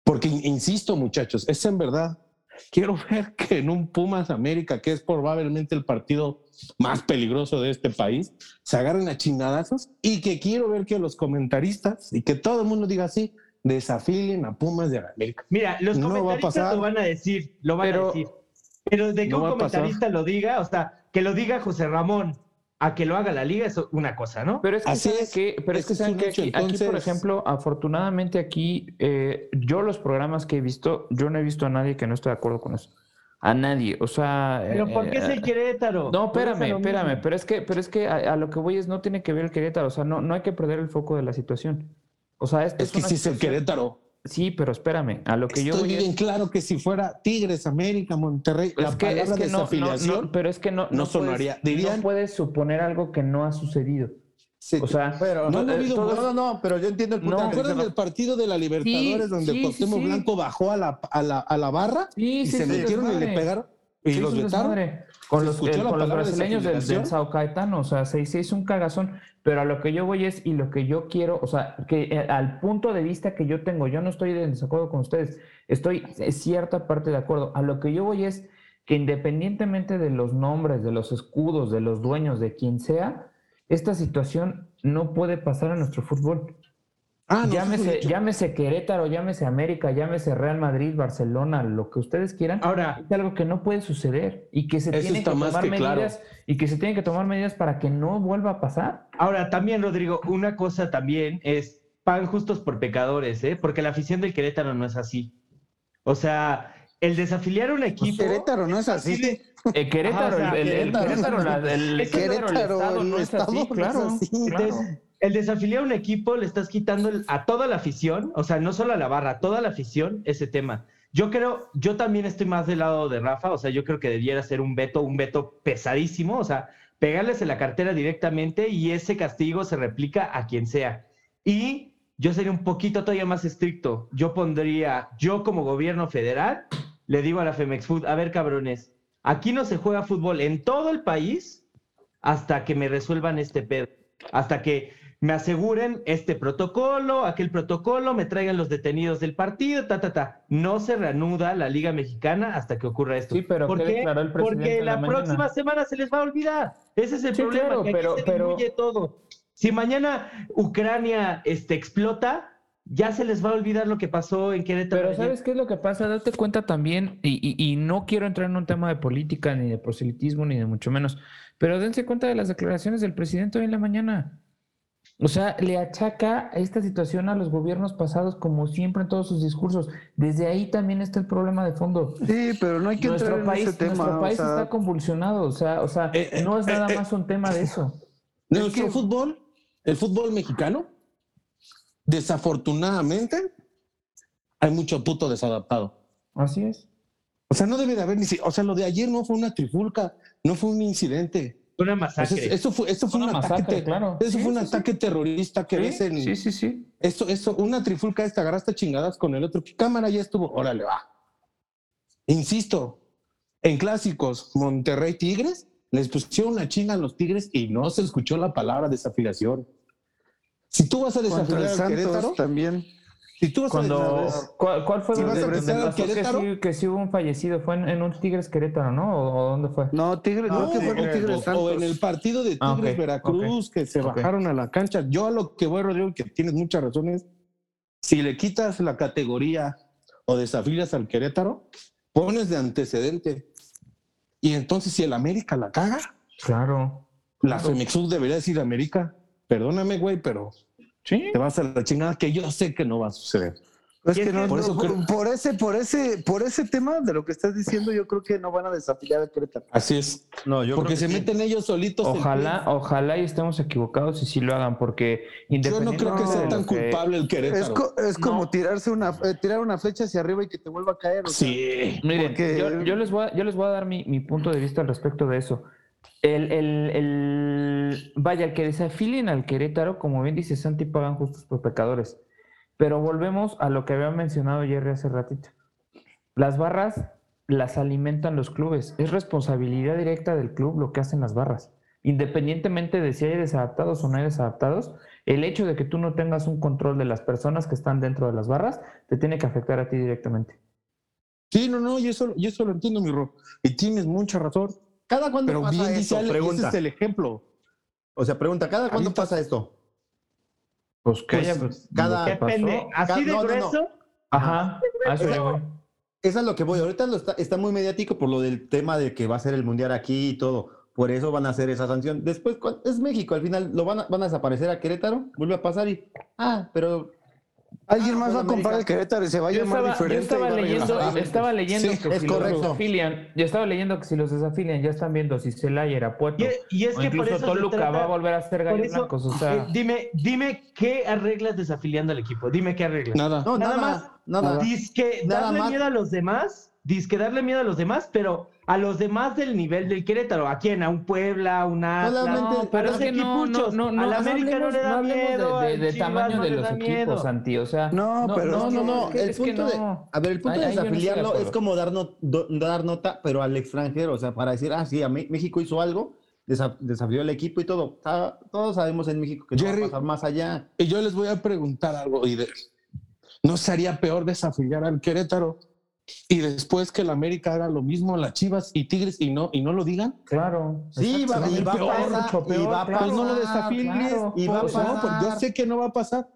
Speaker 2: Porque, insisto, muchachos, es en verdad. Quiero ver que en un Pumas América, que es probablemente el partido más peligroso de este país, se agarren a chingadazos y que quiero ver que los comentaristas y que todo el mundo diga así, desafilien a Pumas de América.
Speaker 5: Mira, los
Speaker 2: No va a
Speaker 5: comentaristas
Speaker 2: pasar.
Speaker 5: lo van a decir, lo van
Speaker 1: Pero-
Speaker 5: a decir. Pero de que
Speaker 2: No
Speaker 5: un comentarista lo diga, o sea, que lo diga José Ramón, a que lo haga la liga es una cosa, ¿no?
Speaker 1: Pero es que,
Speaker 2: Así
Speaker 1: ¿saben
Speaker 2: es.
Speaker 1: qué? Pero es que
Speaker 2: es
Speaker 1: saben que aquí, aquí, por ejemplo, afortunadamente aquí, eh, yo los programas que he visto, yo no he visto a nadie que no esté de acuerdo con eso. A nadie. O sea.
Speaker 5: Pero ¿por qué es
Speaker 1: eh,
Speaker 5: el Querétaro?
Speaker 1: No, espérame, espérame, pero es que, pero es que a, a lo que voy es no tiene que ver el Querétaro, o sea, no, no hay que perder el foco de la situación. O sea, esto
Speaker 2: Es que
Speaker 1: una
Speaker 2: sí es el Querétaro.
Speaker 1: Sí, pero espérame, a lo que yo
Speaker 2: Estoy
Speaker 1: voy
Speaker 2: bien
Speaker 1: es,
Speaker 2: claro que si fuera Tigres, América, Monterrey,
Speaker 1: es
Speaker 2: la
Speaker 1: que, es
Speaker 2: palabra
Speaker 1: que no, no,
Speaker 2: desafiliación
Speaker 1: no, pero es que no,
Speaker 2: no
Speaker 1: puedes-
Speaker 2: sonaría. Dirían-
Speaker 1: no puedes suponer algo que no ha sucedido.
Speaker 4: Sí,
Speaker 1: O sea,
Speaker 4: pero
Speaker 2: no
Speaker 4: no,
Speaker 2: ha
Speaker 4: eh,
Speaker 2: habido-
Speaker 4: no, no, no, pero yo entiendo el punto.
Speaker 2: ¿Te acuerdan
Speaker 4: dice
Speaker 2: del partido de la Libertadores
Speaker 1: Sí,
Speaker 2: donde
Speaker 1: sí,
Speaker 2: Cuauhtémoc. Blanco bajó a la, a la, a la barra
Speaker 1: Sí,
Speaker 2: y
Speaker 1: sí,
Speaker 2: se
Speaker 1: sí,
Speaker 2: metieron y le pegaron y los vetaron?
Speaker 1: Con
Speaker 2: ¿Se
Speaker 1: los, con los brasileños del? Sao Caetano, o sea, se, se hizo un cagazón, pero a lo que yo voy es, y lo que yo quiero, o sea, que eh, al punto de vista que yo tengo, yo no estoy en desacuerdo con ustedes, estoy en cierta parte de acuerdo, a lo que yo voy es que independientemente de los nombres, de los escudos, de los dueños, de quien sea, esta situación no puede pasar en nuestro fútbol.
Speaker 2: Ah, no,
Speaker 1: llámese, llámese Querétaro, llámese América, llámese Real Madrid, Barcelona, lo que ustedes quieran.
Speaker 5: Ahora,
Speaker 1: Es algo que no puede suceder y que se tienen que tomar
Speaker 2: que claro.
Speaker 1: medidas y que se tienen que tomar medidas para que no vuelva a pasar.
Speaker 5: ahora también, Rodrigo, una cosa también es pan justos por pecadores, ¿eh? Porque la afición del Querétaro no es así. O sea, el desafiliar un equipo.
Speaker 3: Querétaro no es así.
Speaker 1: Eh, Querétaro,
Speaker 5: Ajá, o sea,
Speaker 1: el, el- el
Speaker 3: Querétaro.
Speaker 1: El, Querétaro, el
Speaker 3: Querétaro,
Speaker 1: estado
Speaker 3: el
Speaker 1: no es
Speaker 3: estado
Speaker 1: así,
Speaker 3: no es
Speaker 1: claro,
Speaker 3: así.
Speaker 1: claro.
Speaker 5: Entonces, el desafiliar a un equipo le estás quitando a toda la afición, o sea, no solo a la barra, a toda la afición ese tema. Yo creo, yo también estoy más del lado de Rafa, o sea, yo creo que debiera ser un veto, un veto pesadísimo, o sea, pegarles en la cartera directamente y ese castigo se replica a quien sea. Y yo sería un poquito todavía más estricto. Yo pondría, yo como gobierno federal, le digo a la Femex Food, a ver cabrones, aquí no se juega fútbol en todo el país hasta que me resuelvan este pedo, hasta que me aseguren este protocolo, aquel protocolo, me traigan los detenidos del partido, ta, ta, ta. No se reanuda la Liga Mexicana hasta que ocurra esto.
Speaker 1: Sí, pero
Speaker 5: ¿Por
Speaker 1: ¿qué el presidente
Speaker 5: Porque la, próxima semana se les va a olvidar. Ese es el
Speaker 1: Sí,
Speaker 5: problema,
Speaker 1: claro,
Speaker 5: que aquí
Speaker 1: pero-
Speaker 5: se
Speaker 1: pero-
Speaker 5: todo. Si mañana Ucrania este, explota, ya se les va a olvidar lo que pasó en Querétaro.
Speaker 1: Pero. ¿sabes qué es lo que pasa? Date cuenta también, y, y- y no quiero entrar en un tema de política, ni de proselitismo, ni de mucho menos, pero dense cuenta de las declaraciones del presidente hoy en la mañana. O sea, le achaca esta situación a los gobiernos pasados, como siempre en todos sus discursos. Desde ahí también está el problema de fondo.
Speaker 3: Sí, pero no hay que
Speaker 1: nuestro
Speaker 3: entrar
Speaker 1: país,
Speaker 3: en ese tema.
Speaker 1: Nuestro país
Speaker 3: o sea,
Speaker 1: está convulsionado, o sea, o sea,
Speaker 2: Eh, eh,
Speaker 1: no es
Speaker 2: eh,
Speaker 1: nada
Speaker 2: eh.
Speaker 1: más un tema de eso.
Speaker 2: Nuestro
Speaker 3: que-
Speaker 2: fútbol, el fútbol mexicano, desafortunadamente, hay mucho puto desadaptado.
Speaker 1: Así es.
Speaker 2: O sea, no debe de haber ni si- O sea, lo de ayer no fue una trifulca, no fue un incidente.
Speaker 5: Una
Speaker 2: sea,
Speaker 5: masacre.
Speaker 2: eso fue, eso fue
Speaker 1: Una
Speaker 2: un
Speaker 1: masacre,
Speaker 2: ataque. te-
Speaker 1: claro.
Speaker 2: Eso
Speaker 1: Sí,
Speaker 2: fue un
Speaker 1: sí, sí.
Speaker 2: ataque terrorista que
Speaker 1: Sí,
Speaker 2: ves en.
Speaker 1: sí, sí, sí.
Speaker 2: Eso, eso, una trifulca esta, agarraste chingadas con el otro. ¿Qué cámara ya estuvo? Órale, va. Insisto, en clásicos, Monterrey Tigres, les pusieron una chinga a los Tigres y no se escuchó la palabra desafiliación. Si tú vas a desafiar al
Speaker 3: Santos
Speaker 2: Querétaro,
Speaker 3: también.
Speaker 2: Si tú vas a
Speaker 1: Cuando, ¿cuál, cuál fue
Speaker 2: Si
Speaker 1: pasó que sí, que sí hubo un fallecido? ¿Fue en, en un Tigres Querétaro, no? ¿O, o dónde fue?
Speaker 3: No, Tigre,
Speaker 2: No,
Speaker 3: creo que fue
Speaker 2: o-
Speaker 3: el Tigre
Speaker 2: o,
Speaker 3: Santos.
Speaker 2: o en el partido de Tigres
Speaker 1: Ah, ok,
Speaker 2: Veracruz que se bajaron a la cancha. Yo a lo que voy, Rodrigo, que tienes muchas razones. Si le quitas la categoría o desafías al Querétaro, pones de antecedente. Y entonces, si el América la caga,
Speaker 1: Claro.
Speaker 2: la Femexud debería decir América, perdóname, güey, pero
Speaker 1: Sí.
Speaker 2: te vas a la chingada, que yo sé que no va a suceder.
Speaker 3: Es
Speaker 5: Y es
Speaker 3: que no,
Speaker 2: Por
Speaker 3: no,
Speaker 2: eso
Speaker 3: por,
Speaker 2: creo-
Speaker 3: por ese, por ese, por ese tema de lo que estás diciendo, yo creo que no van a desafiliar a Querétaro.
Speaker 2: Así es.
Speaker 4: No, yo
Speaker 2: Porque
Speaker 4: creo
Speaker 2: se
Speaker 4: que sí.
Speaker 2: meten ellos solitos. el
Speaker 1: Ojalá, ojalá y estemos equivocados y sí lo hagan, porque
Speaker 2: pie. Yo no creo que
Speaker 1: independientemente
Speaker 2: sea tan
Speaker 1: que-
Speaker 2: culpable el Querétaro.
Speaker 3: Es, co- es como
Speaker 1: No.
Speaker 3: tirarse una, eh, tirar una flecha hacia arriba y que te vuelva a caer. o sea,
Speaker 2: Sí.
Speaker 1: Miren,
Speaker 3: Porque-
Speaker 1: yo, yo les voy a, yo les voy a dar mi, mi punto de vista al respecto de eso. El, el, el- vaya, el que desafilien al Querétaro, como bien dice Santi, pagan justos por pecadores. Pero volvemos a lo que había mencionado Jerry hace ratito. Las barras las alimentan los clubes. Es responsabilidad directa del club lo que hacen las barras. Independientemente de si hay desadaptados o no hay desadaptados, el hecho de que tú no tengas un control de las personas que están dentro de las barras te tiene que afectar a ti directamente.
Speaker 2: Sí, no, no, yo eso, yo eso lo entiendo, mi Ro. Y tienes mucha razón.
Speaker 4: ¿Cada cuándo
Speaker 2: Pero
Speaker 4: pasa
Speaker 2: bien
Speaker 4: esto?
Speaker 2: Ale, ese
Speaker 4: Pregunta.
Speaker 2: es el ejemplo.
Speaker 4: O sea, pregunta, ¿cada cuándo pasa esto?
Speaker 1: Pues que
Speaker 4: Pues,
Speaker 1: pues,
Speaker 4: cada-
Speaker 5: Depende. Así de
Speaker 4: No, no, no.
Speaker 1: Ajá, a eso yo voy.
Speaker 4: Es lo que voy. Ahorita lo está, está muy mediático por lo del tema de que va a ser el mundial aquí y todo. Por eso van a hacer esa sanción. Después, ¿cuál- es México. Al final lo van a, van a desaparecer a Querétaro. Vuelve a pasar y. Ah, pero.
Speaker 3: Alguien
Speaker 4: Ah,
Speaker 3: más va a comprar el Querétaro y se va a
Speaker 1: Yo
Speaker 3: llamar
Speaker 1: estaba, yo
Speaker 3: diferente. y
Speaker 1: estaba
Speaker 3: a
Speaker 1: leyendo, estaba leyendo
Speaker 4: Sí,
Speaker 1: que
Speaker 4: es
Speaker 1: si los
Speaker 4: correcto.
Speaker 1: desafilian, yo estaba leyendo que si los desafilian ya están viendo si Celaya, Irapuato
Speaker 5: Y, y es
Speaker 1: o
Speaker 5: que por
Speaker 1: incluso
Speaker 5: eso se
Speaker 1: Toluca
Speaker 5: trata-
Speaker 1: va a volver a ser
Speaker 5: por
Speaker 1: gallos
Speaker 5: eso,
Speaker 1: blancos, o sea,
Speaker 5: eh, dime, dime qué arreglas desafiliando al equipo. Dime qué arreglas.
Speaker 2: Nada.
Speaker 4: No,
Speaker 5: Nada
Speaker 4: nada,
Speaker 5: más.
Speaker 4: Nada.
Speaker 5: Disque
Speaker 4: Nada
Speaker 5: darle
Speaker 4: más.
Speaker 5: miedo a los demás, disque darle miedo a los demás, pero a los demás del nivel del Querétaro. ¿A quién? ¿A un Puebla? ¿A un Atlas?
Speaker 4: Solamente-
Speaker 1: no, pero es que no, no, no, no,
Speaker 5: Al
Speaker 1: no
Speaker 5: América no
Speaker 1: hablemos,
Speaker 5: le da miedo.
Speaker 1: de, tamaño
Speaker 5: no
Speaker 1: de los equipos. Santi, o sea,
Speaker 3: No, pero
Speaker 4: No, no, no.
Speaker 1: es que-
Speaker 4: El
Speaker 1: es que
Speaker 4: punto de,
Speaker 1: no.
Speaker 4: a ver, el punto de desafiliarlo es como dar, no- do- dar nota, pero al extranjero. O sea, para decir, ah, sí, a Mé- México hizo algo, desa- desafió el equipo y todo. Todos sabemos en México que no va a pasar más allá.
Speaker 2: Y yo les voy a preguntar algo. Y de- ¿No sería peor desafiliar al Querétaro y después que el América haga lo mismo a las Chivas y Tigres y no, y no lo digan?
Speaker 1: Claro.
Speaker 4: Sí, va, y va a
Speaker 2: Peor,
Speaker 4: pasar.
Speaker 1: mucho
Speaker 4: y
Speaker 1: peor,
Speaker 4: va a.
Speaker 2: Pues no lo
Speaker 4: pasar,
Speaker 2: desafilies.
Speaker 1: claro.
Speaker 4: Y va a
Speaker 2: Pues no,
Speaker 4: pasar.
Speaker 2: pues yo sé que no va a pasar.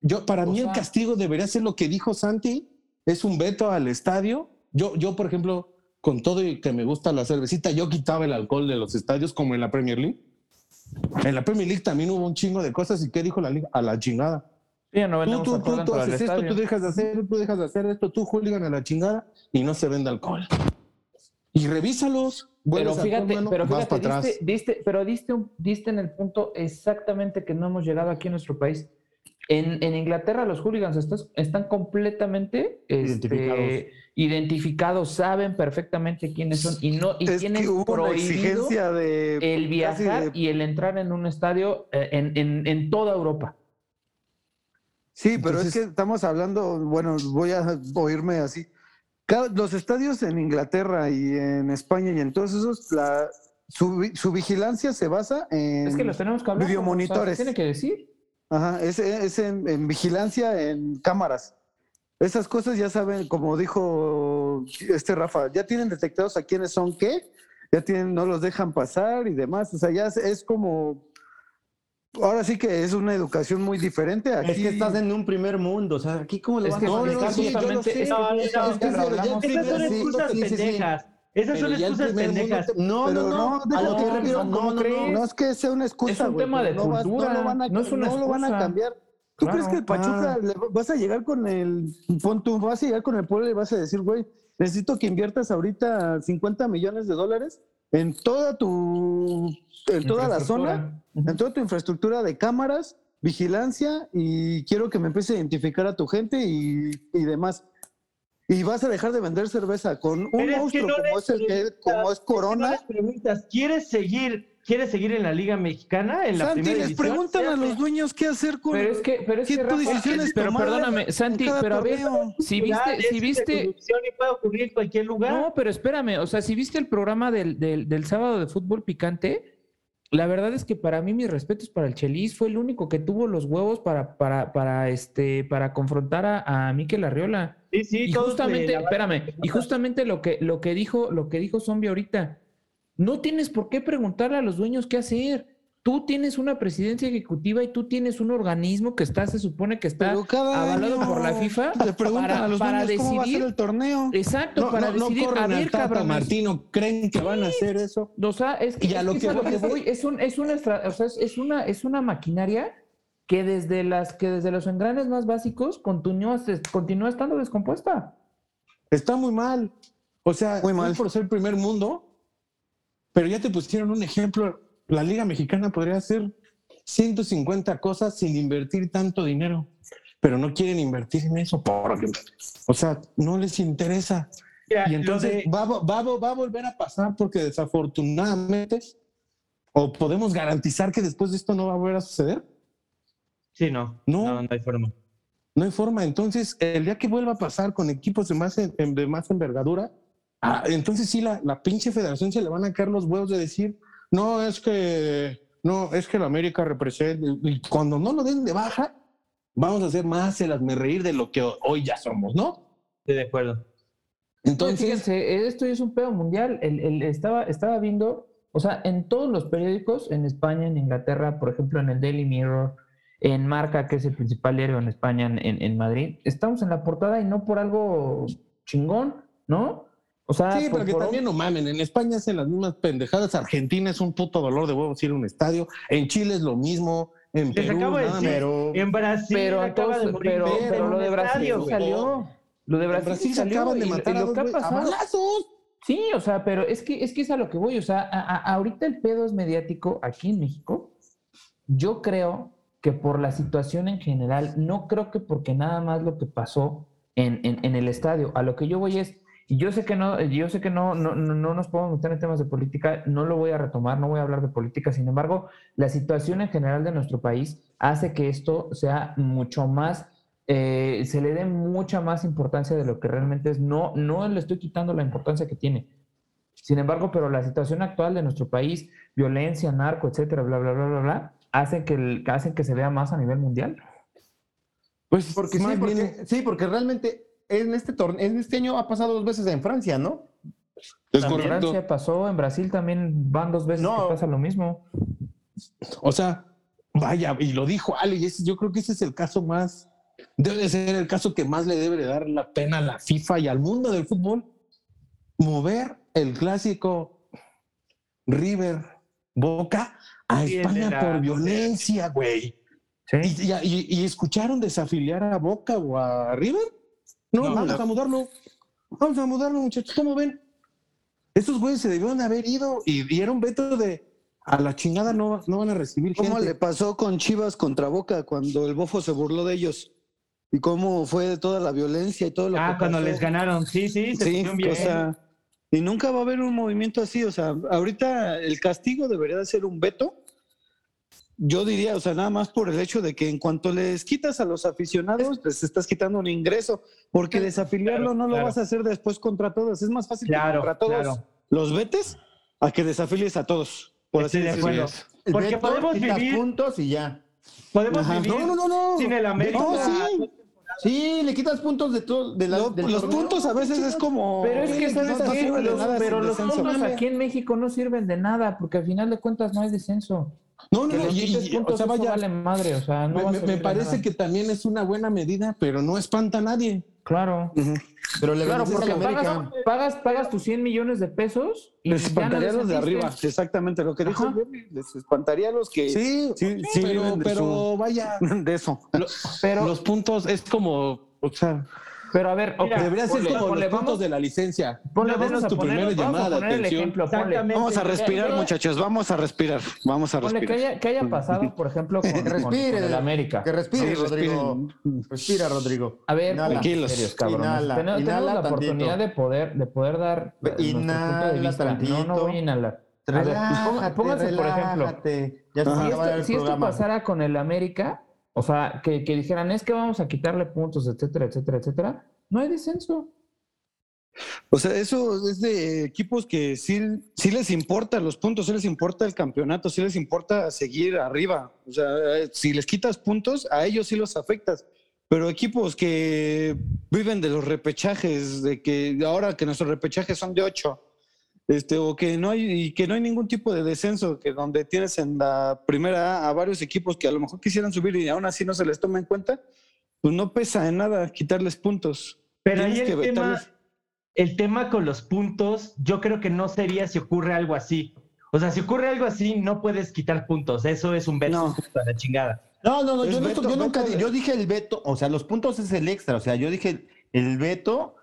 Speaker 2: Yo, para
Speaker 1: O
Speaker 2: mí el
Speaker 1: sea-
Speaker 2: castigo debería ser lo que dijo Santi, es un veto al estadio. Yo, yo, por ejemplo, con todo y que me gusta la cervecita, yo quitaba el alcohol de los estadios como en la Premier League. En la Premier League también hubo un chingo de cosas y ¿qué dijo la liga? A la chingada.
Speaker 1: Sí, no
Speaker 2: Tú, tú, tú, tú haces esto, tú dejas de hacer, tú dejas de hacer esto, tú hooligan a la chingada y no se vende alcohol. Y revísalos.
Speaker 1: Pero fíjate,
Speaker 2: mano,
Speaker 1: pero fíjate,
Speaker 2: para atrás.
Speaker 1: diste, diste- pero diste, un- diste en el punto exactamente que no hemos llegado aquí en nuestro país. En, en Inglaterra los hooligans estos- están completamente este,
Speaker 4: Identificados.
Speaker 1: identificados, saben perfectamente quiénes son y no y
Speaker 3: Es
Speaker 1: tienen prohibido
Speaker 3: de.
Speaker 1: el viajar
Speaker 3: de-
Speaker 1: y el entrar en un estadio eh, en, en- en toda Europa.
Speaker 3: Sí, pero es que estamos hablando, bueno, voy a oírme así. Los estadios en Inglaterra y en España y en todos esos, la, su, vi- su vigilancia se basa en.
Speaker 1: Es que los tenemos que hablar. o sea,
Speaker 3: videomonitores.
Speaker 1: se tiene que decir.
Speaker 3: Ajá, es, es en, en vigilancia en cámaras. Esas cosas ya saben, como dijo este Rafa, ya tienen detectados a quiénes son qué, ya tienen, no los dejan pasar y demás. O sea, ya es, es como. Ahora sí que es una educación muy diferente. Aquí,
Speaker 4: Es que estás en un primer mundo. O sea, aquí cómo lo
Speaker 1: Es
Speaker 4: vas a
Speaker 1: justamente,
Speaker 2: te-
Speaker 5: Esas son
Speaker 2: Sí,
Speaker 5: excusas
Speaker 4: sí, sí, sí.
Speaker 5: pendejas. Esas son excusas pendejas.
Speaker 2: te-
Speaker 4: No, no, no.
Speaker 3: no,
Speaker 4: a lo que
Speaker 3: no,
Speaker 4: refiero,
Speaker 3: no,
Speaker 4: ¿cómo
Speaker 3: no,
Speaker 4: crees?
Speaker 3: no es que sea una excusa.
Speaker 1: Es un
Speaker 3: güey,
Speaker 1: tema de
Speaker 3: no vas-
Speaker 1: cultura,
Speaker 3: no lo van a,
Speaker 1: no es una
Speaker 3: no lo van a
Speaker 1: excusa.
Speaker 3: cambiar. ¿Tú
Speaker 1: Claro.
Speaker 3: crees que el Pachuca
Speaker 4: Ah.
Speaker 3: le vas a llegar con el tú, vas a llegar con el pueblo y le vas a decir, güey, necesito que inviertas ahorita 50 millones de dólares en toda tu en toda la zona, en toda tu infraestructura de cámaras, vigilancia y quiero que me empiece a identificar a tu gente y, y demás. Y vas a dejar de vender cerveza con un
Speaker 5: Pero es que
Speaker 3: monstruo
Speaker 5: no
Speaker 3: como es el que como es
Speaker 5: No
Speaker 3: Corona.
Speaker 5: les ¿quieres seguir, ¿quieres seguir en la Liga Mexicana? En la
Speaker 3: Santi,
Speaker 5: primera
Speaker 3: les preguntan a los dueños qué hacer con
Speaker 1: Pero es que, pero es
Speaker 3: ¿Qué
Speaker 1: que
Speaker 3: tu
Speaker 1: Rafa,
Speaker 3: decisión es
Speaker 1: pero perdóname, Santi, pero a ver, si viste, si
Speaker 5: es
Speaker 1: viste,
Speaker 5: corrupción y puede ocurrir en cualquier lugar.
Speaker 1: no, pero espérame, o sea, si viste el programa del, del, del sábado de fútbol picante, la verdad es que para mí mis respetos para el Chelis fue el único que tuvo los huevos para, para, para este, para confrontar a, a Mikel Arriola.
Speaker 5: sí, sí,
Speaker 1: y justamente, espérame, y justamente lo que, lo que dijo, lo que dijo Zombie ahorita, no tienes por qué preguntarle a los dueños qué hacer. Tú tienes una presidencia ejecutiva y tú tienes un organismo que está, se supone que está avalado
Speaker 3: año
Speaker 1: por la FIFA
Speaker 3: le preguntan
Speaker 1: para-
Speaker 3: a los
Speaker 1: para
Speaker 3: dueños cómo va a ser
Speaker 1: decidir-
Speaker 3: el torneo.
Speaker 1: Exacto,
Speaker 2: No,
Speaker 1: para
Speaker 2: no, no
Speaker 1: decidir, a
Speaker 2: corren
Speaker 1: ver,
Speaker 2: al Tata
Speaker 1: cabrones.
Speaker 2: Martino, ¿creen que van a hacer eso?
Speaker 1: O sea, es que,
Speaker 2: Y a
Speaker 1: es
Speaker 2: lo
Speaker 1: que
Speaker 2: que
Speaker 1: es a lo
Speaker 2: voy
Speaker 1: que
Speaker 2: es-
Speaker 1: voy, es un, es una o sea, es, una, es una maquinaria que desde las, que desde los engranes más básicos continúa, continúa estando descompuesta.
Speaker 2: Está muy mal. O sea,
Speaker 3: Muy
Speaker 2: no
Speaker 3: mal.
Speaker 2: por ser primer mundo, pero ya te pusieron un ejemplo. La Liga Mexicana podría hacer 150 cosas sin invertir tanto dinero, pero no quieren invertir en eso porque, o sea, no les interesa. Y entonces
Speaker 5: de-
Speaker 2: va, a- va, va a volver a pasar porque desafortunadamente, o podemos garantizar que después de esto no va a volver a suceder.
Speaker 5: Sí, no,
Speaker 2: No.
Speaker 5: no, no hay forma.
Speaker 2: No hay forma. Entonces, el día que vuelva a pasar con equipos de más, en- de más envergadura, ah, entonces sí, la, la pinche federación se le van a caer los huevos de decir, no, es que, no, es que la América representa, y cuando no lo den de baja, vamos a hacer más el hazme reír de lo que hoy ya somos, ¿no?
Speaker 5: Estoy de acuerdo.
Speaker 2: Entonces,
Speaker 1: fíjense, esto es un pedo mundial. El, el- estaba, estaba viendo, o sea, en todos los periódicos, en España, en Inglaterra, por ejemplo, en el Daily Mirror, en Marca, que es el principal diario en España, en, en- en Madrid, estamos en la portada y no por algo chingón, ¿no? O sea,
Speaker 2: sí,
Speaker 1: por-
Speaker 2: pero que
Speaker 1: por-
Speaker 2: también no mamen, en España hacen las mismas pendejadas, Argentina es un puto dolor de huevos ir a un estadio, en Chile es lo mismo, en
Speaker 5: Les
Speaker 2: Perú,
Speaker 5: acabo de
Speaker 2: nada
Speaker 5: decir,
Speaker 2: más.
Speaker 4: Pero
Speaker 5: En Brasil
Speaker 1: pero
Speaker 5: acaba de morir
Speaker 1: pero, lo de Brasil
Speaker 5: estadio,
Speaker 1: salió. Lo de
Speaker 2: En
Speaker 1: Brasil,
Speaker 2: Brasil
Speaker 1: sí
Speaker 2: se
Speaker 1: salió.
Speaker 2: acaban de
Speaker 1: y- y
Speaker 2: matar a
Speaker 1: lo
Speaker 2: dos
Speaker 1: que ha
Speaker 2: güey- a
Speaker 1: pasado.
Speaker 2: balazos.
Speaker 1: Sí, o sea, pero es que es que es a lo que voy. O sea, a- a- ahorita el pedo es mediático aquí en México. Yo creo que por la situación en general, no creo que porque nada más lo que pasó en, en- en el estadio. A lo que yo voy es, yo sé que no, yo sé que no, no, no no nos podemos meter en temas de política, no lo voy a retomar, no voy a hablar de política. Sin embargo, la situación en general de nuestro país hace que esto sea mucho más eh, se le dé mucha más importancia de lo que realmente es. No, no le estoy quitando la importancia que tiene. Sin embargo, pero la situación actual de nuestro país, violencia, narco, etcétera, bla, bla, bla, bla, bla, hacen que, el- hacen que se vea más a nivel mundial.
Speaker 2: Pues
Speaker 4: porque sí,
Speaker 2: más
Speaker 4: porque,
Speaker 2: bien-
Speaker 4: sí, porque realmente en este torneo, en este año ha pasado dos veces en Francia, ¿no?
Speaker 2: es
Speaker 1: en
Speaker 2: correcto.
Speaker 1: Francia pasó, en Brasil también van dos veces
Speaker 4: No.
Speaker 1: que pasa lo mismo.
Speaker 2: O sea, vaya, y lo dijo Ale, y ese- yo creo que ese es el caso más, debe de ser el caso que más le debe de dar la pena a la FIFA y al mundo del fútbol. Mover el clásico River Boca a España por violencia, güey.
Speaker 1: Sí.
Speaker 2: ¿Y, y- y- y escucharon desafiliar a Boca o a River? No,
Speaker 5: No,
Speaker 2: vamos
Speaker 5: no.
Speaker 2: a mudarlo. Vamos a mudarlo, muchachos. ¿Cómo ven? Estos güeyes se debieron haber ido y dieron veto de a la chingada no, no van a recibir
Speaker 3: ¿Cómo
Speaker 2: gente.
Speaker 3: le pasó con Chivas contra Boca cuando el Bofo se burló de ellos? ¿Y cómo fue de toda la violencia y todo lo
Speaker 5: Ah,
Speaker 3: que
Speaker 5: cuando
Speaker 3: pasó?
Speaker 5: les ganaron. Sí, sí, se
Speaker 3: Sí,
Speaker 5: bien.
Speaker 3: o sea, y nunca va a haber un movimiento así. O sea, ahorita el castigo debería de ser un veto. Yo diría, o sea, nada más por el hecho de que en cuanto les quitas a los aficionados, les estás quitando un ingreso, porque desafiliarlo
Speaker 5: Claro,
Speaker 3: no lo
Speaker 5: claro.
Speaker 3: vas a hacer después contra todos. Es más fácil que
Speaker 5: Claro,
Speaker 3: contra todos
Speaker 5: claro.
Speaker 3: los vetes a que desafilies a todos. Por así
Speaker 5: de
Speaker 3: decirlo.
Speaker 5: acuerdo. Porque podemos vivir-
Speaker 4: puntos y ya.
Speaker 5: Podemos
Speaker 3: Ajá.
Speaker 5: vivir
Speaker 2: No, no, no, no.
Speaker 5: sin el América.
Speaker 3: No, sí.
Speaker 4: Sí, le quitas puntos de todo. De la,
Speaker 3: Lo-
Speaker 4: del
Speaker 3: los
Speaker 4: torneo.
Speaker 3: puntos a veces es como.
Speaker 1: Pero es que, ¿sabes
Speaker 3: no
Speaker 1: qué?
Speaker 3: sirve de
Speaker 1: Los-
Speaker 3: nada
Speaker 1: pero los
Speaker 3: descenso.
Speaker 1: puntos aquí en México no sirven de nada, porque al final de cuentas no hay descenso.
Speaker 2: No, no, no. y- y-
Speaker 1: puntos,
Speaker 2: o sea, vaya,
Speaker 1: vale madre, o sea, no
Speaker 2: me, parece que también es una buena medida, pero no espanta a nadie.
Speaker 1: Claro.
Speaker 4: Pero le
Speaker 1: Claro, porque pagas, pagas, pagas tus 100 millones de pesos y
Speaker 3: Les espantaría a los de arriba, exactamente lo que dijo. Jerry, les espantaría a los que
Speaker 2: Sí,
Speaker 3: sí, sí
Speaker 2: pero, pero vaya,
Speaker 3: de eso.
Speaker 1: Pero,
Speaker 2: los puntos es como, o sea,
Speaker 1: pero a ver, ok,
Speaker 2: debería ser
Speaker 1: ponle-
Speaker 2: como
Speaker 1: ponle,
Speaker 2: los puntos
Speaker 1: vamos-
Speaker 2: de la licencia.
Speaker 1: ponle, vamos a
Speaker 2: tu
Speaker 1: poner,
Speaker 2: primera
Speaker 1: vamos a
Speaker 2: llamada de
Speaker 1: el ejemplo.
Speaker 3: Vamos a respirar, muchachos, vamos a respirar, vamos a
Speaker 1: Ponle que
Speaker 3: respirar.
Speaker 1: haya, que haya pasado, por ejemplo, con, con-
Speaker 4: Respire,
Speaker 1: con el América.
Speaker 4: Que respire,
Speaker 3: Sí,
Speaker 4: Rodrigo. Respira, Rodrigo.
Speaker 1: A ver,
Speaker 4: Inhala.
Speaker 3: Tranquilos.
Speaker 1: serios.
Speaker 4: Inhala,
Speaker 1: Tenemos, la oportunidad
Speaker 4: tantito.
Speaker 1: de poder, de poder dar eh, de vista. No, no voy a inhalar. A ver,
Speaker 4: Relájate,
Speaker 1: por ejemplo.
Speaker 4: Ya se
Speaker 1: si esto, si pasara con el América, o sea, que, que dijeran, es que vamos a quitarle puntos, etcétera, etcétera, etcétera, no hay descenso.
Speaker 3: O sea, eso es de equipos que sí, sí les importa los puntos, sí les importa el campeonato, sí les importa seguir arriba. O sea, si les quitas puntos, a ellos sí los afectas. Pero equipos que viven de los repechajes, de que ahora que nuestros repechajes son de ocho, este, o que no hay, y que no hay ningún tipo de descenso, que donde tienes en la primera A a varios equipos que a lo mejor quisieran subir y aún así no se les toma en cuenta, pues no pesa en nada quitarles puntos.
Speaker 5: Pero
Speaker 3: Tienes
Speaker 5: ahí el
Speaker 3: que
Speaker 5: tema, el tema con los puntos, yo creo que no sería si ocurre algo así. O sea, si ocurre algo así, no puedes quitar puntos. Eso es un veto
Speaker 3: No.
Speaker 5: a la chingada.
Speaker 4: No, no, no, yo, no
Speaker 3: veto,
Speaker 4: estoy- yo nunca
Speaker 3: veto
Speaker 4: yo dije el veto, o sea, los puntos es el extra, o sea, yo dije el veto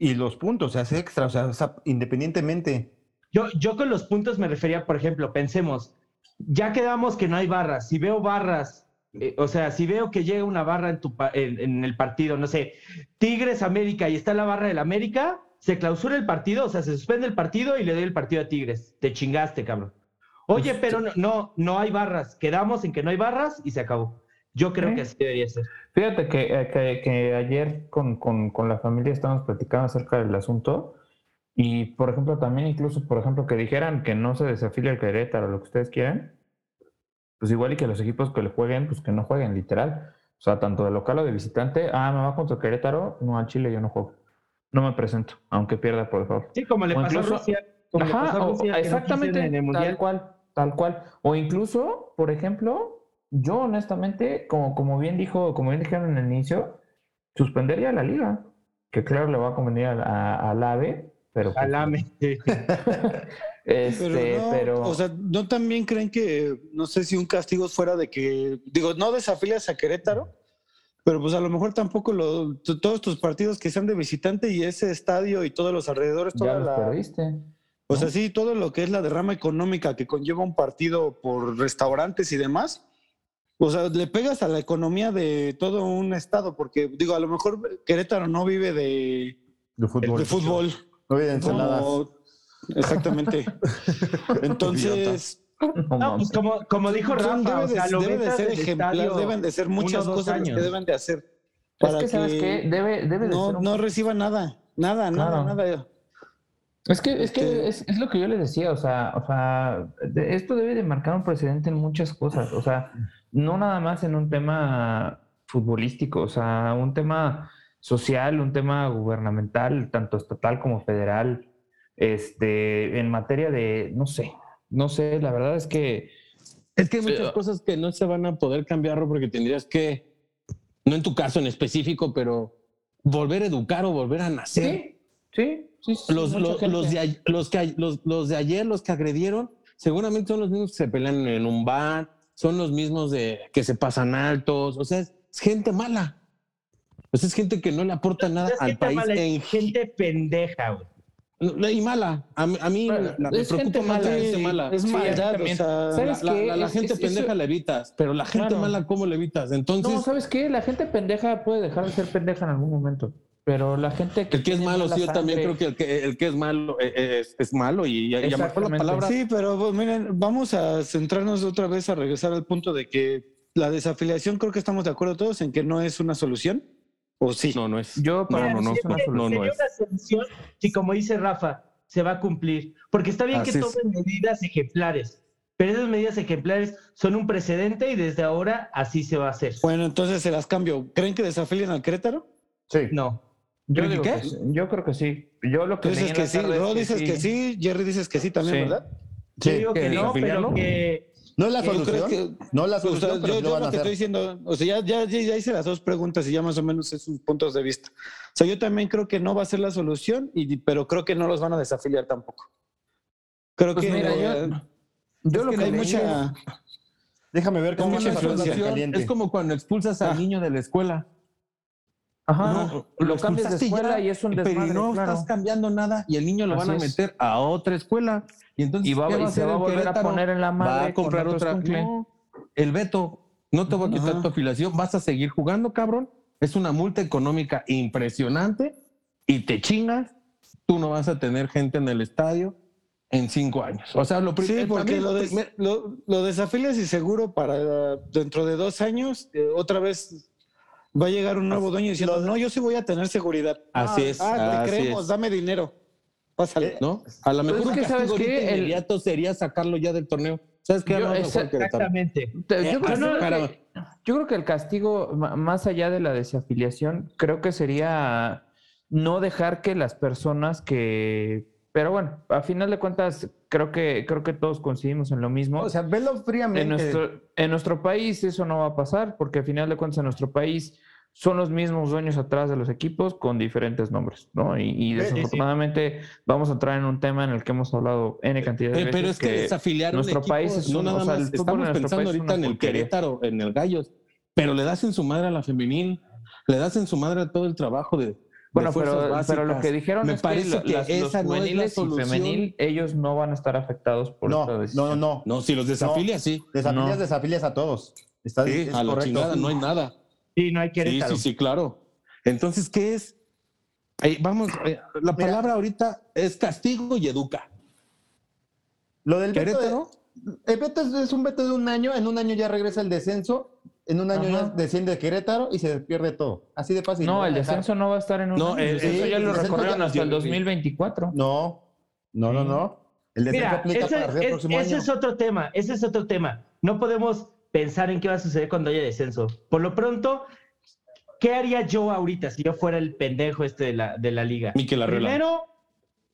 Speaker 4: y los puntos, o sea, es extra, o sea, o sea, independientemente.
Speaker 5: Yo, yo con los puntos me refería, por ejemplo, pensemos, ya quedamos que no hay barras. Si veo barras, eh, o sea, si veo que llega una barra en, tu, en, en el partido, no sé, Tigres América y está la barra del América, se clausura el partido, o sea, se suspende el partido y le doy el partido a Tigres. Te chingaste, cabrón. Oye, pero no, no, no hay barras. Quedamos en que no hay barras y se acabó. Yo creo
Speaker 1: ¿Eh?
Speaker 5: que así debería ser.
Speaker 1: Fíjate que, eh, que- que ayer con, con- con la familia estábamos platicando acerca del asunto y, por ejemplo, también incluso, por ejemplo, que dijeran que no se desafilie el Querétaro, lo que ustedes quieran, pues igual y que los equipos que le jueguen, pues que no jueguen, literal. O sea, tanto de local o de visitante, ah, me va contra Querétaro, no, al Chile yo no juego. No me presento, aunque pierda, por favor.
Speaker 5: Sí, como le
Speaker 1: O
Speaker 5: pasó
Speaker 1: incluso-
Speaker 5: a Rusia. Como le
Speaker 1: Ajá,
Speaker 5: pasó a
Speaker 1: o-
Speaker 5: Rusia no
Speaker 1: exactamente,
Speaker 5: quisieron en el
Speaker 1: tal cual, tal cual. O incluso, por ejemplo, yo honestamente, como, como bien dijo, como bien dijeron en el inicio, suspendería la liga, que claro le va a convenir al a, al AVE, pero pues,
Speaker 5: Al AME.
Speaker 1: este,
Speaker 3: no,
Speaker 1: pero,
Speaker 3: o sea, ¿no también creen que, no sé si un castigo fuera de que, digo, no desafilias a Querétaro, pero pues a lo mejor tampoco lo- todos tus partidos que sean de visitante y ese estadio y todos los alrededores,
Speaker 1: ya
Speaker 3: toda
Speaker 1: los
Speaker 3: la,
Speaker 1: perdiste.
Speaker 3: o sea, sí, todo lo que es la derrama económica que conlleva un partido por restaurantes y demás, o sea, le pegas a la economía de todo un estado, porque digo, a lo mejor Querétaro no vive de,
Speaker 4: De fútbol.
Speaker 3: de fútbol.
Speaker 4: No de ensaladas.
Speaker 3: exactamente. Entonces,
Speaker 1: No
Speaker 5: pues como, como dijo
Speaker 3: son-
Speaker 5: Rafa,
Speaker 3: debe
Speaker 5: o
Speaker 3: de,
Speaker 5: sea, lo
Speaker 3: debe de ser ejemplar,
Speaker 5: estadio
Speaker 3: deben de ser muchas
Speaker 5: uno
Speaker 3: cosas que deben de hacer
Speaker 1: es
Speaker 3: para
Speaker 1: que, ¿sabes qué? Debe, debe de
Speaker 3: no,
Speaker 1: ser un
Speaker 3: no reciba nada, nada,
Speaker 1: Claro.
Speaker 3: nada, nada.
Speaker 1: Es que, es, que
Speaker 3: Este-
Speaker 1: es, es lo que yo les decía, o sea, o sea, de- esto debe de marcar un precedente en muchas cosas, o sea, no nada más en un tema futbolístico, o sea, un tema social, un tema gubernamental, tanto estatal como federal, este, en materia de, no sé, no sé, la verdad es que,
Speaker 2: Es que hay muchas
Speaker 1: Pero-
Speaker 2: cosas que no se van a poder cambiar, porque tendrías que, no en tu caso en específico, pero volver a educar o volver a nacer.
Speaker 1: sí, sí, sí,
Speaker 2: Los, los, los, de, los, que, los de ayer, los que agredieron, seguramente son los mismos que se pelean en un bar, son los mismos de que se pasan altos, o sea, es, es gente mala. O sea, es gente que no le aporta nada al país
Speaker 5: mala, es
Speaker 2: en
Speaker 5: gente pendeja, güey.
Speaker 2: y mala. A, mí- a mí
Speaker 1: Bueno,
Speaker 2: la- me preocupa
Speaker 1: gente
Speaker 2: más la
Speaker 1: mala,
Speaker 2: gente mala.
Speaker 3: Es
Speaker 1: Sí,
Speaker 3: maldad, o sea,
Speaker 1: ¿Sabes
Speaker 2: La,
Speaker 1: qué?
Speaker 2: la- la
Speaker 1: Es-
Speaker 2: gente
Speaker 1: es-
Speaker 2: pendeja
Speaker 1: eso-
Speaker 2: la evitas, pero la gente
Speaker 1: Claro.
Speaker 2: mala, ¿cómo la evitas? Entonces,
Speaker 1: No, ¿sabes qué? La gente pendeja puede dejar de ser pendeja en algún momento, pero la gente
Speaker 2: el que es malo, sí, yo también creo que el que, el que es malo eh, es, es malo y, lo mejor la palabra
Speaker 3: Sí, pero pues, miren, vamos a centrarnos otra vez a regresar al punto de que la desafiliación creo que estamos de acuerdo todos en que no es una solución. ¿O sí?
Speaker 2: no, no es.
Speaker 1: Yo para
Speaker 2: No,
Speaker 1: mí
Speaker 2: no, no,
Speaker 1: solución.
Speaker 2: no, no es.
Speaker 5: una solución si, como dice Rafa, se va a cumplir. Porque está bien
Speaker 2: Así
Speaker 5: que
Speaker 2: es.
Speaker 5: tomen medidas ejemplares, pero esas medidas ejemplares son un precedente y desde ahora así se va a hacer.
Speaker 3: Bueno, entonces se las cambio. ¿Creen que desafilien al Querétaro?
Speaker 4: Sí.
Speaker 5: No.
Speaker 1: Yo,
Speaker 2: ¿Creen
Speaker 1: digo
Speaker 2: que
Speaker 1: sí. yo creo que sí. Yo lo
Speaker 3: Tú
Speaker 1: que leí
Speaker 3: dices que sí,
Speaker 1: es
Speaker 3: Rod dices que sí, Jerry dices que sí también,
Speaker 1: Sí.
Speaker 3: ¿verdad?
Speaker 5: Yo digo
Speaker 2: ¿Que
Speaker 5: que no, pero que,
Speaker 4: No es la solución.
Speaker 3: que-
Speaker 4: No es la solución, pero
Speaker 3: yo,
Speaker 4: sí lo
Speaker 3: yo lo que estoy diciendo, o sea, ya, ya, ya- hice las dos preguntas y ya más o menos sé sus puntos de vista. O sea, yo también creo que no va a ser la solución, y, pero creo que no los van a desafiliar tampoco. Creo
Speaker 1: Pues
Speaker 3: que
Speaker 1: mira, yo-
Speaker 3: eh,
Speaker 1: Yo
Speaker 3: es
Speaker 1: lo
Speaker 3: que
Speaker 1: que
Speaker 3: hay
Speaker 1: leí
Speaker 3: mucha...
Speaker 4: Déjame ver
Speaker 2: Es
Speaker 4: cómo
Speaker 2: la
Speaker 3: influencia
Speaker 2: solución es como cuando expulsas al
Speaker 3: Ah.
Speaker 2: niño de la escuela.
Speaker 1: Ajá,
Speaker 2: No,
Speaker 1: lo cambias de escuela
Speaker 2: ya,
Speaker 1: y es un
Speaker 2: pero
Speaker 1: desmadre,
Speaker 2: no
Speaker 1: claro.
Speaker 2: estás cambiando nada y el niño lo van a
Speaker 1: Así es.
Speaker 2: meter a otra escuela. Y entonces,
Speaker 1: Y, va,
Speaker 2: ¿qué
Speaker 1: y
Speaker 2: a
Speaker 1: se va a volver a poner en la madre
Speaker 2: Va a comprar otra. No, el veto. No te voy a quitar
Speaker 3: Ajá.
Speaker 2: tu afiliación. Vas a seguir jugando, cabrón. Es una multa económica impresionante y te chingas. Tú no vas a tener gente en el estadio en cinco años. O sea, lo
Speaker 3: Sí,
Speaker 2: primero.
Speaker 3: porque lo, des- lo, lo desafilias y seguro para dentro de dos años, eh, otra vez va a llegar un nuevo dueño diciendo, no, yo sí voy a tener seguridad.
Speaker 2: Así
Speaker 3: Ah,
Speaker 2: es,
Speaker 3: Ah,
Speaker 2: así
Speaker 3: te creemos,
Speaker 2: es.
Speaker 3: dame dinero. Pásale.
Speaker 2: ¿no? A lo
Speaker 1: Pues
Speaker 2: mejor
Speaker 1: es que, ¿sabes qué? El-
Speaker 2: inmediato sería sacarlo ya del torneo. ¿Sabes qué?
Speaker 1: Yo- esa-.
Speaker 5: Exactamente.
Speaker 1: Te-
Speaker 2: Eh,
Speaker 1: Yo, creo- que, yo creo que el castigo, más allá de la desafiliación, creo que sería no dejar que las personas que... Pero bueno, a final de cuentas, creo que, creo que todos coincidimos en lo mismo.
Speaker 4: O sea, velo fríamente.
Speaker 1: en, nuestro, en nuestro país eso no va a pasar, porque a final de cuentas en nuestro país son los mismos dueños atrás de los equipos con diferentes nombres, ¿no? Y, y
Speaker 4: Sí, sí, sí.
Speaker 1: desafortunadamente vamos a entrar en un tema en el que hemos hablado N cantidad de veces.
Speaker 2: pero es que, desafiliar un
Speaker 1: nuestro
Speaker 2: equipo,
Speaker 1: país es
Speaker 2: no
Speaker 1: un-
Speaker 2: nada
Speaker 1: o sea,
Speaker 2: más, estamos pensando ahorita en el
Speaker 1: porquería.
Speaker 2: Querétaro, en el Gallos, pero le das en su madre a la femenil, le das en su madre a todo el trabajo de, de
Speaker 1: Bueno, pero, pero lo que dijeron
Speaker 2: Me
Speaker 1: es
Speaker 2: parece
Speaker 1: que,
Speaker 2: que
Speaker 1: las- los
Speaker 2: esa no es la
Speaker 1: juveniles y femenil, ellos no van a estar afectados por esta
Speaker 4: No,
Speaker 1: decisión.
Speaker 4: no, no, no.
Speaker 2: No, si los desafilias, sí.
Speaker 4: Desafilias,
Speaker 1: No.
Speaker 4: desafilias a todos. Está,
Speaker 2: Sí,
Speaker 4: es
Speaker 2: a la
Speaker 4: correcto.
Speaker 2: chingada, no hay nada.
Speaker 5: Sí, no hay
Speaker 2: Sí,
Speaker 5: Querétaro.
Speaker 2: sí, sí, claro. Entonces, ¿qué es? Eh, vamos, eh, la
Speaker 4: Mira.
Speaker 2: palabra ahorita es castigo y educa.
Speaker 4: Lo del veto,
Speaker 2: Querétaro,
Speaker 4: de- el veto es, es un veto de un año. En un año ya regresa el descenso. En un año
Speaker 1: Ajá.
Speaker 4: ya desciende Querétaro y se pierde todo. Así de fácil.
Speaker 1: No, el descenso no va a estar en un
Speaker 2: No,
Speaker 1: año.
Speaker 2: el-
Speaker 4: sí,
Speaker 1: ya lo recorrieron hasta el
Speaker 2: ya-
Speaker 1: 2024.
Speaker 4: No, no, no, no. El descenso
Speaker 5: Mira,
Speaker 4: aplica
Speaker 5: ese,
Speaker 4: para el
Speaker 5: es-
Speaker 4: próximo
Speaker 5: ese
Speaker 4: año.
Speaker 5: es otro tema, ese es otro tema. No podemos pensar en qué va a suceder cuando haya descenso. Por lo pronto, ¿qué haría yo ahorita si yo fuera el pendejo este de la, de la liga?
Speaker 2: Miquel Arreola.
Speaker 5: Primero,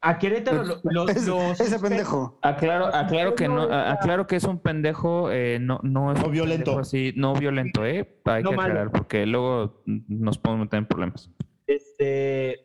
Speaker 5: a Querétaro lo- lo-
Speaker 3: Ese, pendejo.
Speaker 1: Aclaro, aclaro que no, aclaro que es un pendejo, eh, no, no es
Speaker 4: No violento.
Speaker 1: así, no violento, eh. Hay
Speaker 5: No
Speaker 1: que
Speaker 5: malo.
Speaker 1: aclarar porque luego nos podemos meter en problemas.
Speaker 5: este,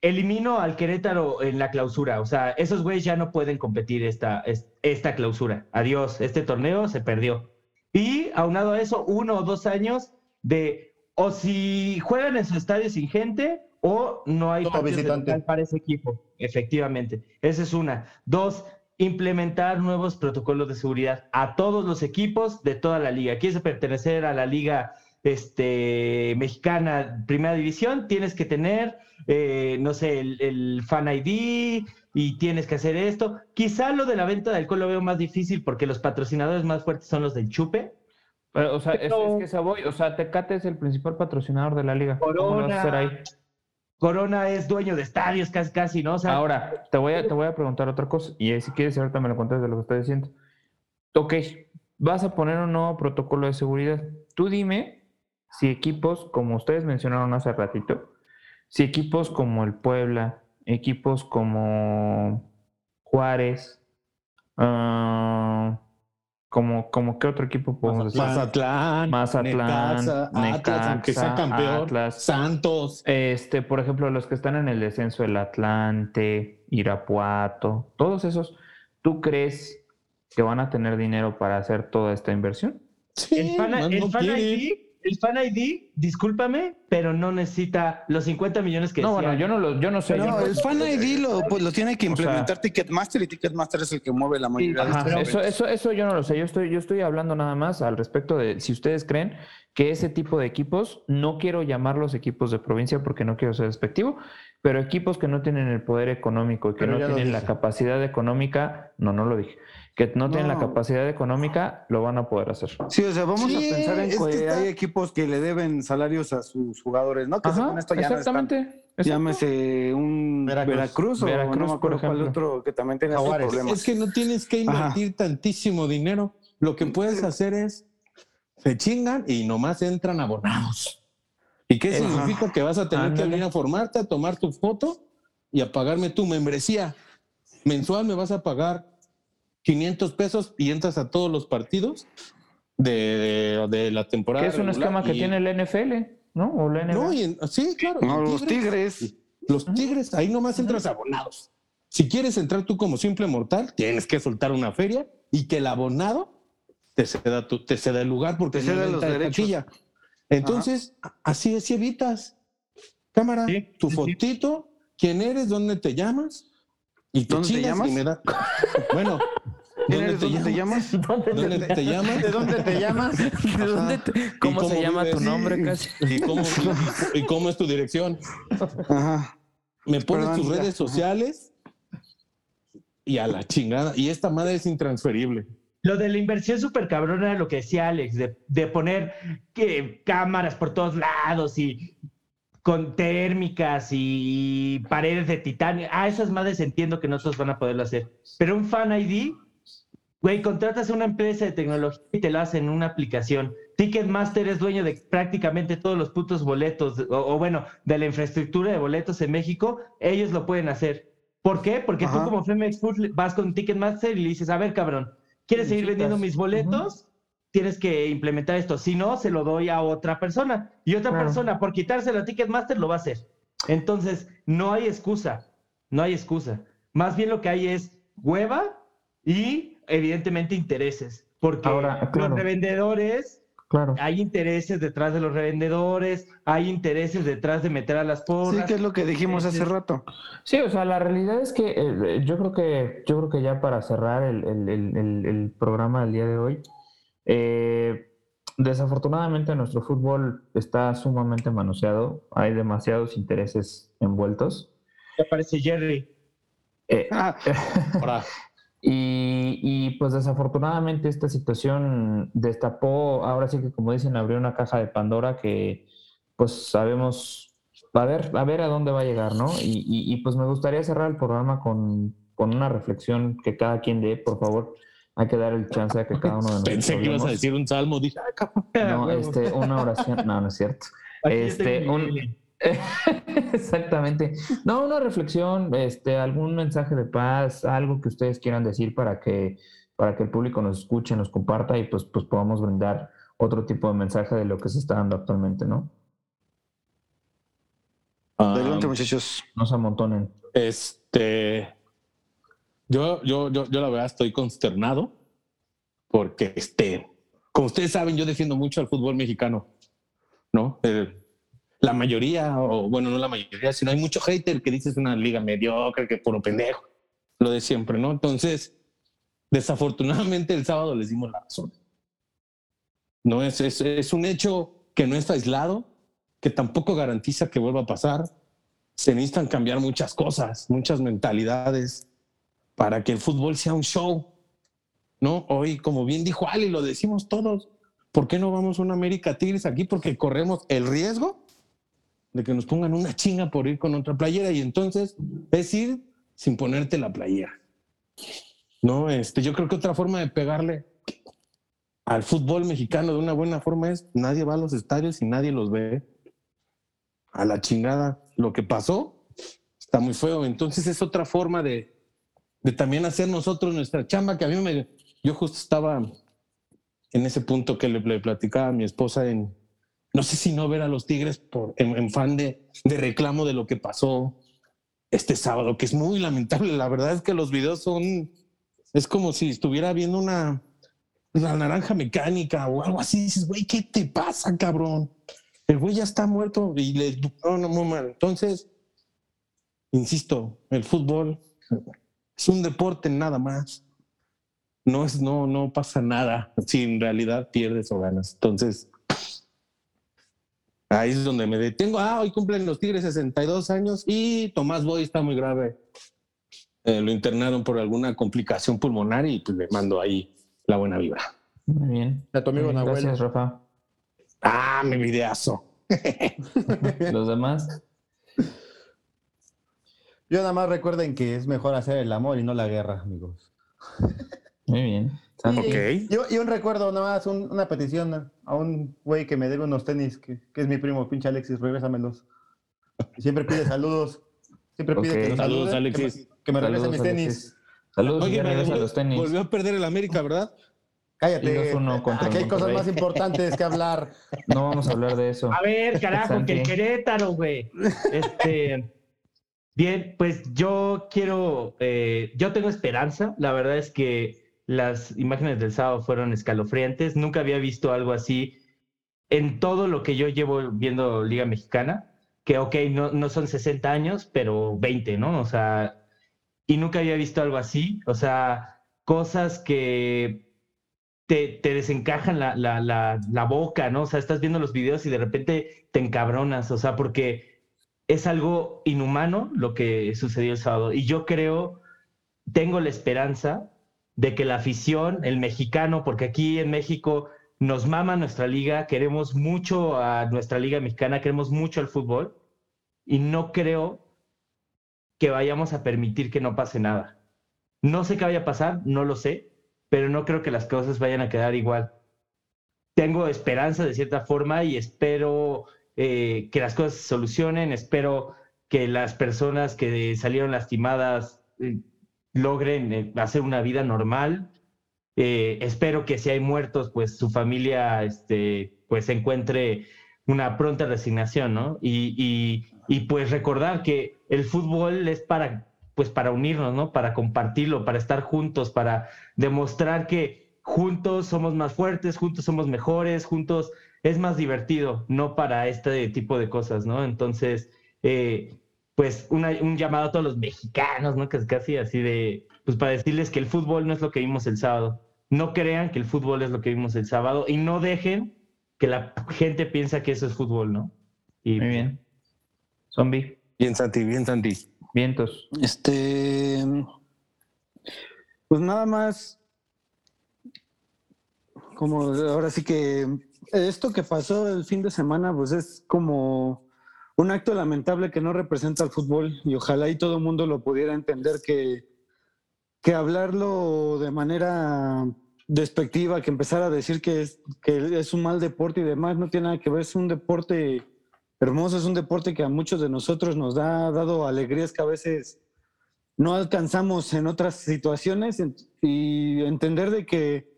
Speaker 5: elimino al Querétaro en la clausura. O sea, esos güeyes ya no pueden competir esta, es- esta clausura. Adiós, este torneo se perdió. Y aunado a eso, uno o dos años de o si juegan en su estadio sin gente o no hay de local para ese equipo. Efectivamente. Esa es una. Dos, implementar nuevos protocolos de seguridad a todos los equipos de toda la liga. ¿Quieres pertenecer a la liga este, mexicana primera división? Tienes que tener, eh, no sé, el, el fan ID y tienes que hacer esto. Quizá lo de la venta de alcohol lo veo más difícil porque los patrocinadores más fuertes son los del chupe.
Speaker 1: Pero, o sea, es,
Speaker 5: Pero-
Speaker 1: es que esa voy, o sea, Tecate es el principal patrocinador de la liga. ¿Cómo lo vas a hacer ahí?
Speaker 5: Corona es dueño de estadios casi, casi, ¿no? O sea,
Speaker 1: Ahora, te voy, a, te voy a preguntar otra cosa, y si quieres ahorita me lo cuentas de lo que estás diciendo. Ok, vas a poner un nuevo protocolo de seguridad. Tú dime si equipos, como ustedes mencionaron hace ratito, si equipos como el Puebla, equipos como Juárez, ah, como, como qué otro equipo podemos decir?
Speaker 2: Mazatlán,
Speaker 1: Mazatlán,
Speaker 2: Necaxa, Atlas, aunque sea
Speaker 1: Necaxa,
Speaker 2: campeón,
Speaker 1: Atlas.
Speaker 2: Santos.
Speaker 1: Este, por ejemplo, los que están en el descenso, el Atlante, Irapuato, todos esos, ¿tú crees que van a tener dinero para hacer toda esta inversión?
Speaker 2: Sí,
Speaker 5: el fan,
Speaker 2: más
Speaker 5: el
Speaker 2: no
Speaker 5: fan
Speaker 2: quiere.
Speaker 5: El fan ID, discúlpame, pero no necesita los 50 millones que
Speaker 1: No, bueno, yo no lo, yo no sé.
Speaker 3: No, el Fan ID lo, pues, lo tiene que
Speaker 1: O sea-
Speaker 3: implementar Ticketmaster y Ticketmaster es el que mueve la mayoría de
Speaker 1: Ajá, eso, eso, eso yo no lo sé. Yo estoy, yo estoy hablando nada más al respecto de si ustedes creen que ese tipo de equipos, no quiero llamarlos equipos de provincia porque no quiero ser despectivo, pero equipos que no tienen el poder económico y que
Speaker 4: Pero
Speaker 1: no tienen la capacidad económica, no, no lo dije, que no, tienen la capacidad económica, lo van a poder hacer.
Speaker 3: Sí, o sea, vamos
Speaker 2: Sí,
Speaker 3: a pensar en que,
Speaker 2: que está-
Speaker 3: hay equipos que le deben salarios a sus jugadores, ¿no? Que
Speaker 1: Ajá,
Speaker 3: según esto ya no están.
Speaker 1: exactamente. exacto.
Speaker 3: Llámese un
Speaker 4: Veracruz.
Speaker 3: Veracruz, o
Speaker 1: Veracruz,
Speaker 3: no
Speaker 1: por
Speaker 3: acuerdo cuál
Speaker 1: ejemplo.
Speaker 3: otro que también tenga problemas.
Speaker 2: Es que no tienes que invertir tantísimo dinero. Lo que puedes hacer es, se chingan y nomás entran abonados. ¿Y qué
Speaker 3: Ajá.
Speaker 2: significa? Que vas a tener que venir a formarte, a tomar tu foto y a pagarme tu membresía. Mensual me vas a pagar 500 pesos y entras a todos los partidos de, de la temporada.
Speaker 1: Que es un esquema que
Speaker 2: y-
Speaker 1: tiene el NFL, ¿no? O la NBA.
Speaker 2: No, y en- sí, claro.
Speaker 3: No, los Tigres.
Speaker 2: Los Tigres, ahí nomás entras abonados. Si quieres entrar tú como simple mortal, tienes que soltar una feria y que el abonado te ceda, tu- te ceda el lugar porque
Speaker 3: Te ceda los
Speaker 2: de
Speaker 3: derechos.
Speaker 2: taquilla. Entonces, así es, y evitas. Cámara,
Speaker 5: Sí,
Speaker 2: tu
Speaker 5: sí, sí.
Speaker 2: fotito, quién eres, dónde te llamas y te
Speaker 3: ¿Dónde te llamas?
Speaker 2: y me da. Bueno,
Speaker 3: ¿Quién
Speaker 2: ¿dónde
Speaker 3: eres?
Speaker 2: te
Speaker 3: ¿Dónde te
Speaker 2: llamas? ¿Dónde te llamas?
Speaker 4: ¿De dónde te llamas?
Speaker 1: ¿De dónde te- ¿Cómo,
Speaker 2: cómo
Speaker 1: se llama tu
Speaker 2: vives?
Speaker 1: nombre casi?
Speaker 2: ¿Y cómo, y cómo es tu dirección?
Speaker 3: Ajá.
Speaker 2: Me pones
Speaker 3: Perdón,
Speaker 2: tus
Speaker 3: ya.
Speaker 2: redes sociales y a la chingada. Y esta madre es intransferible.
Speaker 5: Lo de la inversión súper cabrón era lo que decía Alex, de, de poner que, cámaras por todos lados y con térmicas y paredes de titanio. Ah, esas madres entiendo que no todos van a poderlo hacer. Pero un Fan ID, güey, contratas a una empresa de tecnología y te lo hacen en una aplicación. Ticketmaster es dueño de prácticamente todos los putos boletos, o, o bueno, de la infraestructura de boletos en México. Ellos lo pueden hacer. ¿Por qué? Porque
Speaker 3: Ajá.
Speaker 5: tú como Femex Food vas con Ticketmaster y le dices, a ver, cabrón, ¿quieres seguir vendiendo mis boletos? Tienes que implementar esto. Si no, se lo doy a otra persona. Y otra
Speaker 1: Claro.
Speaker 5: persona, por quitárselo a Ticketmaster, lo va a hacer. Entonces, no hay excusa. No hay excusa. Más bien lo que hay es hueva y, evidentemente, intereses. Porque
Speaker 1: Ahora, claro.
Speaker 5: los revendedores,
Speaker 1: Claro.
Speaker 5: hay intereses detrás de los revendedores, hay intereses detrás de meter a las
Speaker 3: Sí,
Speaker 5: porras.
Speaker 3: que es lo que dijimos hace rato.
Speaker 1: Sí, o sea, la realidad es que eh, yo creo que yo creo que ya para cerrar el, el- el- el- el programa del día de hoy, eh, desafortunadamente nuestro fútbol está sumamente manoseado, hay demasiados intereses envueltos.
Speaker 5: Ya aparece Jerry.
Speaker 1: Eh,
Speaker 3: Ah,
Speaker 2: Ahora,
Speaker 1: y, y, pues desafortunadamente esta situación destapó, ahora sí que como dicen, abrió una caja de Pandora que pues sabemos, a ver, a ver a dónde va a llegar, ¿no? Y, y- y, pues me gustaría cerrar el programa con, con una reflexión que cada quien dé, por favor. Hay que dar el chance a que cada uno de nosotros
Speaker 2: pensé que ibas a decir un salmo. Dije, ah.
Speaker 1: No, este, una oración, no, no es cierto. Este, un-. Exactamente. No, una reflexión, este, algún mensaje de paz, algo que ustedes quieran decir para que, para que el público nos escuche, nos comparta y pues, pues podamos brindar otro tipo de mensaje de lo que se está dando actualmente, ¿no?
Speaker 3: adelante,
Speaker 2: Ah,
Speaker 3: muchachos.
Speaker 1: No se amontonen.
Speaker 2: Este, yo, yo, yo, yo la verdad estoy consternado porque, este, como ustedes saben, yo defiendo mucho al fútbol mexicano, ¿no? Eh, la mayoría, o bueno, no la mayoría, sino hay mucho hater que dice es una liga mediocre, que puro pendejo, lo de siempre, ¿no? Entonces, desafortunadamente el sábado les dimos la razón. No es, es, es un hecho que no está aislado, que tampoco garantiza que vuelva a pasar se necesitan cambiar muchas cosas, muchas mentalidades para que el fútbol sea un show. ¿No? Hoy, como bien dijo Ali, lo decimos todos. ¿Por qué no vamos a una América Tigres aquí? Porque corremos el riesgo de que nos pongan una chinga por ir con otra playera y entonces es ir sin ponerte la playera. No, este, yo creo que otra forma de pegarle al fútbol mexicano de una buena forma es nadie va a los estadios y nadie los ve a la chingada. Lo que pasó está muy feo. Entonces es otra forma de, de también hacer nosotros nuestra chamba, que a mí me... Yo justo estaba en ese punto que le, le platicaba a mi esposa en... No sé si no ver a los Tigres por, en, en fan de, de reclamo de lo que pasó este sábado, que es muy lamentable. La verdad es que los videos son... Es como si estuviera viendo una, una naranja mecánica o algo así. Dices, güey, ¿qué te pasa, cabrón? El güey ya está muerto y le... No, no, muy mal. Entonces, insisto, el fútbol es un deporte nada más. No es, no, no pasa nada si en realidad pierdes o ganas. Entonces, ahí es donde me detengo. Ah, hoy cumplen los Tigres 62 años y Tomás Boy está muy grave. Eh, lo internaron por alguna complicación pulmonar y pues le mando ahí la buena vibra.
Speaker 1: Muy bien.
Speaker 4: A tu amigo
Speaker 1: bien,
Speaker 4: Nahuel.
Speaker 1: Gracias, Rafa.
Speaker 2: Ah, mi videazo.
Speaker 1: Los demás.
Speaker 4: Yo nada más recuerden que es mejor hacer el amor y no la guerra, amigos.
Speaker 1: Muy bien.
Speaker 4: Yo, y un recuerdo nada más, un- una petición a un güey que me debe unos tenis, que, que es mi primo, pinche Alexis, regrésamelos. Siempre pide saludos. Siempre pide
Speaker 1: Ok.
Speaker 4: que los
Speaker 2: Saludos,
Speaker 4: salude,
Speaker 2: Alexis.
Speaker 4: Que me, me regrese
Speaker 1: Saludos,
Speaker 4: mis
Speaker 1: Alexis.
Speaker 4: tenis.
Speaker 1: Saludos
Speaker 2: Oye, me volvió,
Speaker 1: los tenis.
Speaker 2: volvió a perder el América, ¿verdad?
Speaker 4: Cállate.
Speaker 1: Y 2-1 contra
Speaker 4: Aquí hay cosas más importantes que hablar.
Speaker 1: No vamos a hablar de eso.
Speaker 5: A ver, carajo, que el. Querétaro, güey. Este. Bien, pues yo quiero. eh, yo tengo esperanza. La verdad es que las imágenes del sábado fueron escalofriantes. Nunca había visto algo así en todo lo que yo llevo viendo Liga Mexicana. Que, ok, no, no son 60 años, pero 20, ¿no? O sea. Y nunca había visto algo así. O sea, cosas que te, te desencajan la, la, la, la boca, ¿no? O sea, estás viendo los videos y de repente te encabronas, o sea, porque es algo inhumano lo que sucedió el sábado. Y yo creo, tengo la esperanza de que la afición, el mexicano, porque aquí en México nos mama nuestra liga, queremos mucho a nuestra liga mexicana, queremos mucho al fútbol, y no creo que vayamos a permitir que no pase nada. No sé qué vaya a pasar, no lo sé, pero no creo que las cosas vayan a quedar igual. Tengo esperanza de cierta forma y espero eh, que las cosas se solucionen, espero que las personas que salieron lastimadas eh, logren eh, hacer una vida normal. Eh, espero que si hay muertos, pues su familia este, pues encuentre una pronta resignación, ¿no? Y, y, y pues recordar que el fútbol es para pues para unirnos, ¿no? Para compartirlo, para estar juntos, para demostrar que juntos somos más fuertes, juntos somos mejores, juntos es más divertido, no para este tipo de cosas, ¿no? Entonces, eh, pues una- un llamado a todos los mexicanos, ¿no? Que es casi así de, pues para decirles que el fútbol no es lo que vimos el sábado. No crean que el fútbol es lo que vimos el sábado y no dejen que la gente piensa que eso es fútbol, ¿no? Y
Speaker 1: Muy bien. Zombie,
Speaker 2: Bien, Santi, bien, Santi.
Speaker 1: vientos.
Speaker 3: Este. Pues nada más. Como ahora sí que. Esto que pasó el fin de semana, pues es como un acto lamentable que no representa al fútbol y ojalá y todo el mundo lo pudiera entender que, que hablarlo de manera despectiva, que empezar a decir que es, que es un mal deporte y demás, no tiene nada que ver, es un deporte hermoso, es un deporte que a muchos de nosotros nos da, ha dado alegrías que a veces no alcanzamos en otras situaciones y entender de que,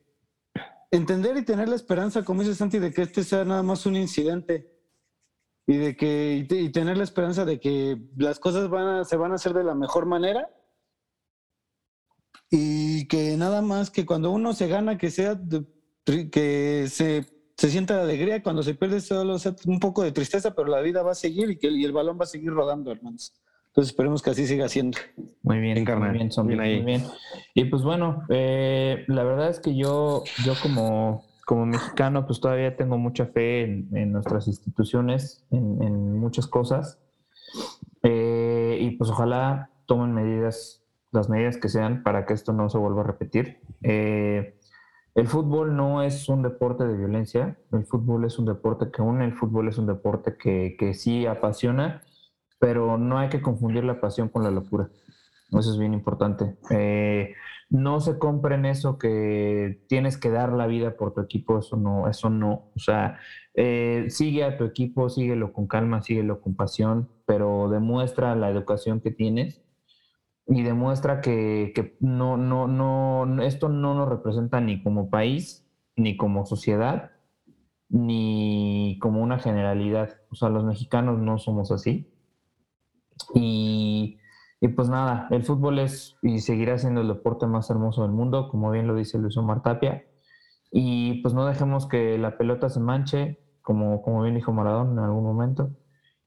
Speaker 3: entender y tener la esperanza, como dice Santi, de que este sea nada más un incidente y de que, y, y tener la esperanza de que las cosas van a- se van a hacer de la mejor manera y que nada más que cuando uno se gana, que sea, de- que se, se sienta de alegría, cuando se pierde solo sea un poco de tristeza, pero la vida va a seguir y, que, y el balón va a seguir rodando, hermanos. Entonces esperemos que así siga siendo.
Speaker 1: Muy bien,
Speaker 2: carnal.
Speaker 1: muy bien, zombie,
Speaker 2: Bien ahí.
Speaker 1: muy bien. Y pues bueno, eh, la verdad es que yo, yo como, como mexicano, pues todavía tengo mucha fe en, nuestras instituciones, en, en muchas cosas. Eh, y pues ojalá tomen medidas, las medidas que sean para que esto no se vuelva a repetir. Eh, el fútbol no es un deporte de violencia, el fútbol es un deporte que une, el fútbol es un deporte que, que sí apasiona, pero no hay que confundir la pasión con la locura. Eso es bien importante. Eh, no se compren eso que tienes que dar la vida por tu equipo, eso no, eso no. O sea, eh, sigue a tu equipo, síguelo con calma, síguelo con pasión, pero demuestra la educación que tienes y demuestra que, que no, no, no, esto no nos representa ni como país, ni como sociedad, ni como una generalidad. O sea, los mexicanos no somos así. Y, y pues nada, el fútbol es y seguirá siendo el deporte más hermoso del mundo, como bien lo dice Luis Omar Tapia. Y pues no dejemos que la pelota se manche, como, como bien dijo Maradona en algún momento.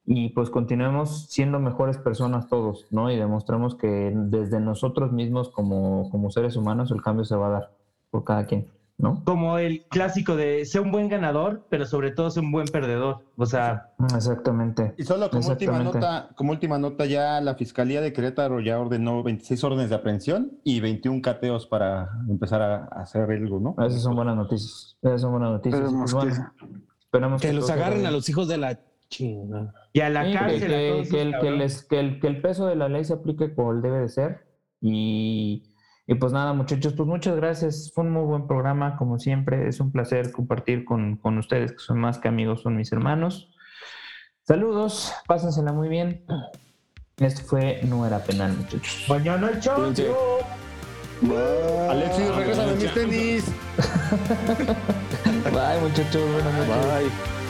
Speaker 1: Y pues continuemos siendo mejores personas todos, ¿no? Y demostremos que desde nosotros mismos como, como seres humanos el cambio se va a dar por cada quien, ¿no?
Speaker 5: como el clásico de ser un buen ganador, pero sobre todo ser un buen perdedor. O sea,
Speaker 1: Exactamente.
Speaker 4: Y solo como última nota, como última nota, ya la Fiscalía de Querétaro ya ordenó 26 órdenes de aprehensión y 21 cateos para empezar a, a hacer algo, ¿no?
Speaker 1: Esas son buenas noticias. Esas son buenas noticias.
Speaker 3: Esperemos
Speaker 1: Pues bueno, esperemos
Speaker 2: Que los agarren a los hijos de la chingada.
Speaker 5: y a la
Speaker 1: Sí, que,
Speaker 5: cárcel. a
Speaker 1: que-
Speaker 5: todos
Speaker 1: que el, les- que el- que el peso de la ley se aplique como él debe de ser. Y, y pues nada, muchachos, pues muchas gracias. Fue un muy buen programa, como siempre. Es un placer compartir con, con ustedes, que son más que amigos, son mis hermanos. Saludos, pásensela muy bien. Esto fue No Era Penal, muchachos.
Speaker 5: Mañana el show.
Speaker 4: Alexis, regresa de mis tenis.
Speaker 1: Bye, muchachos. Buenas noches.
Speaker 2: Bye.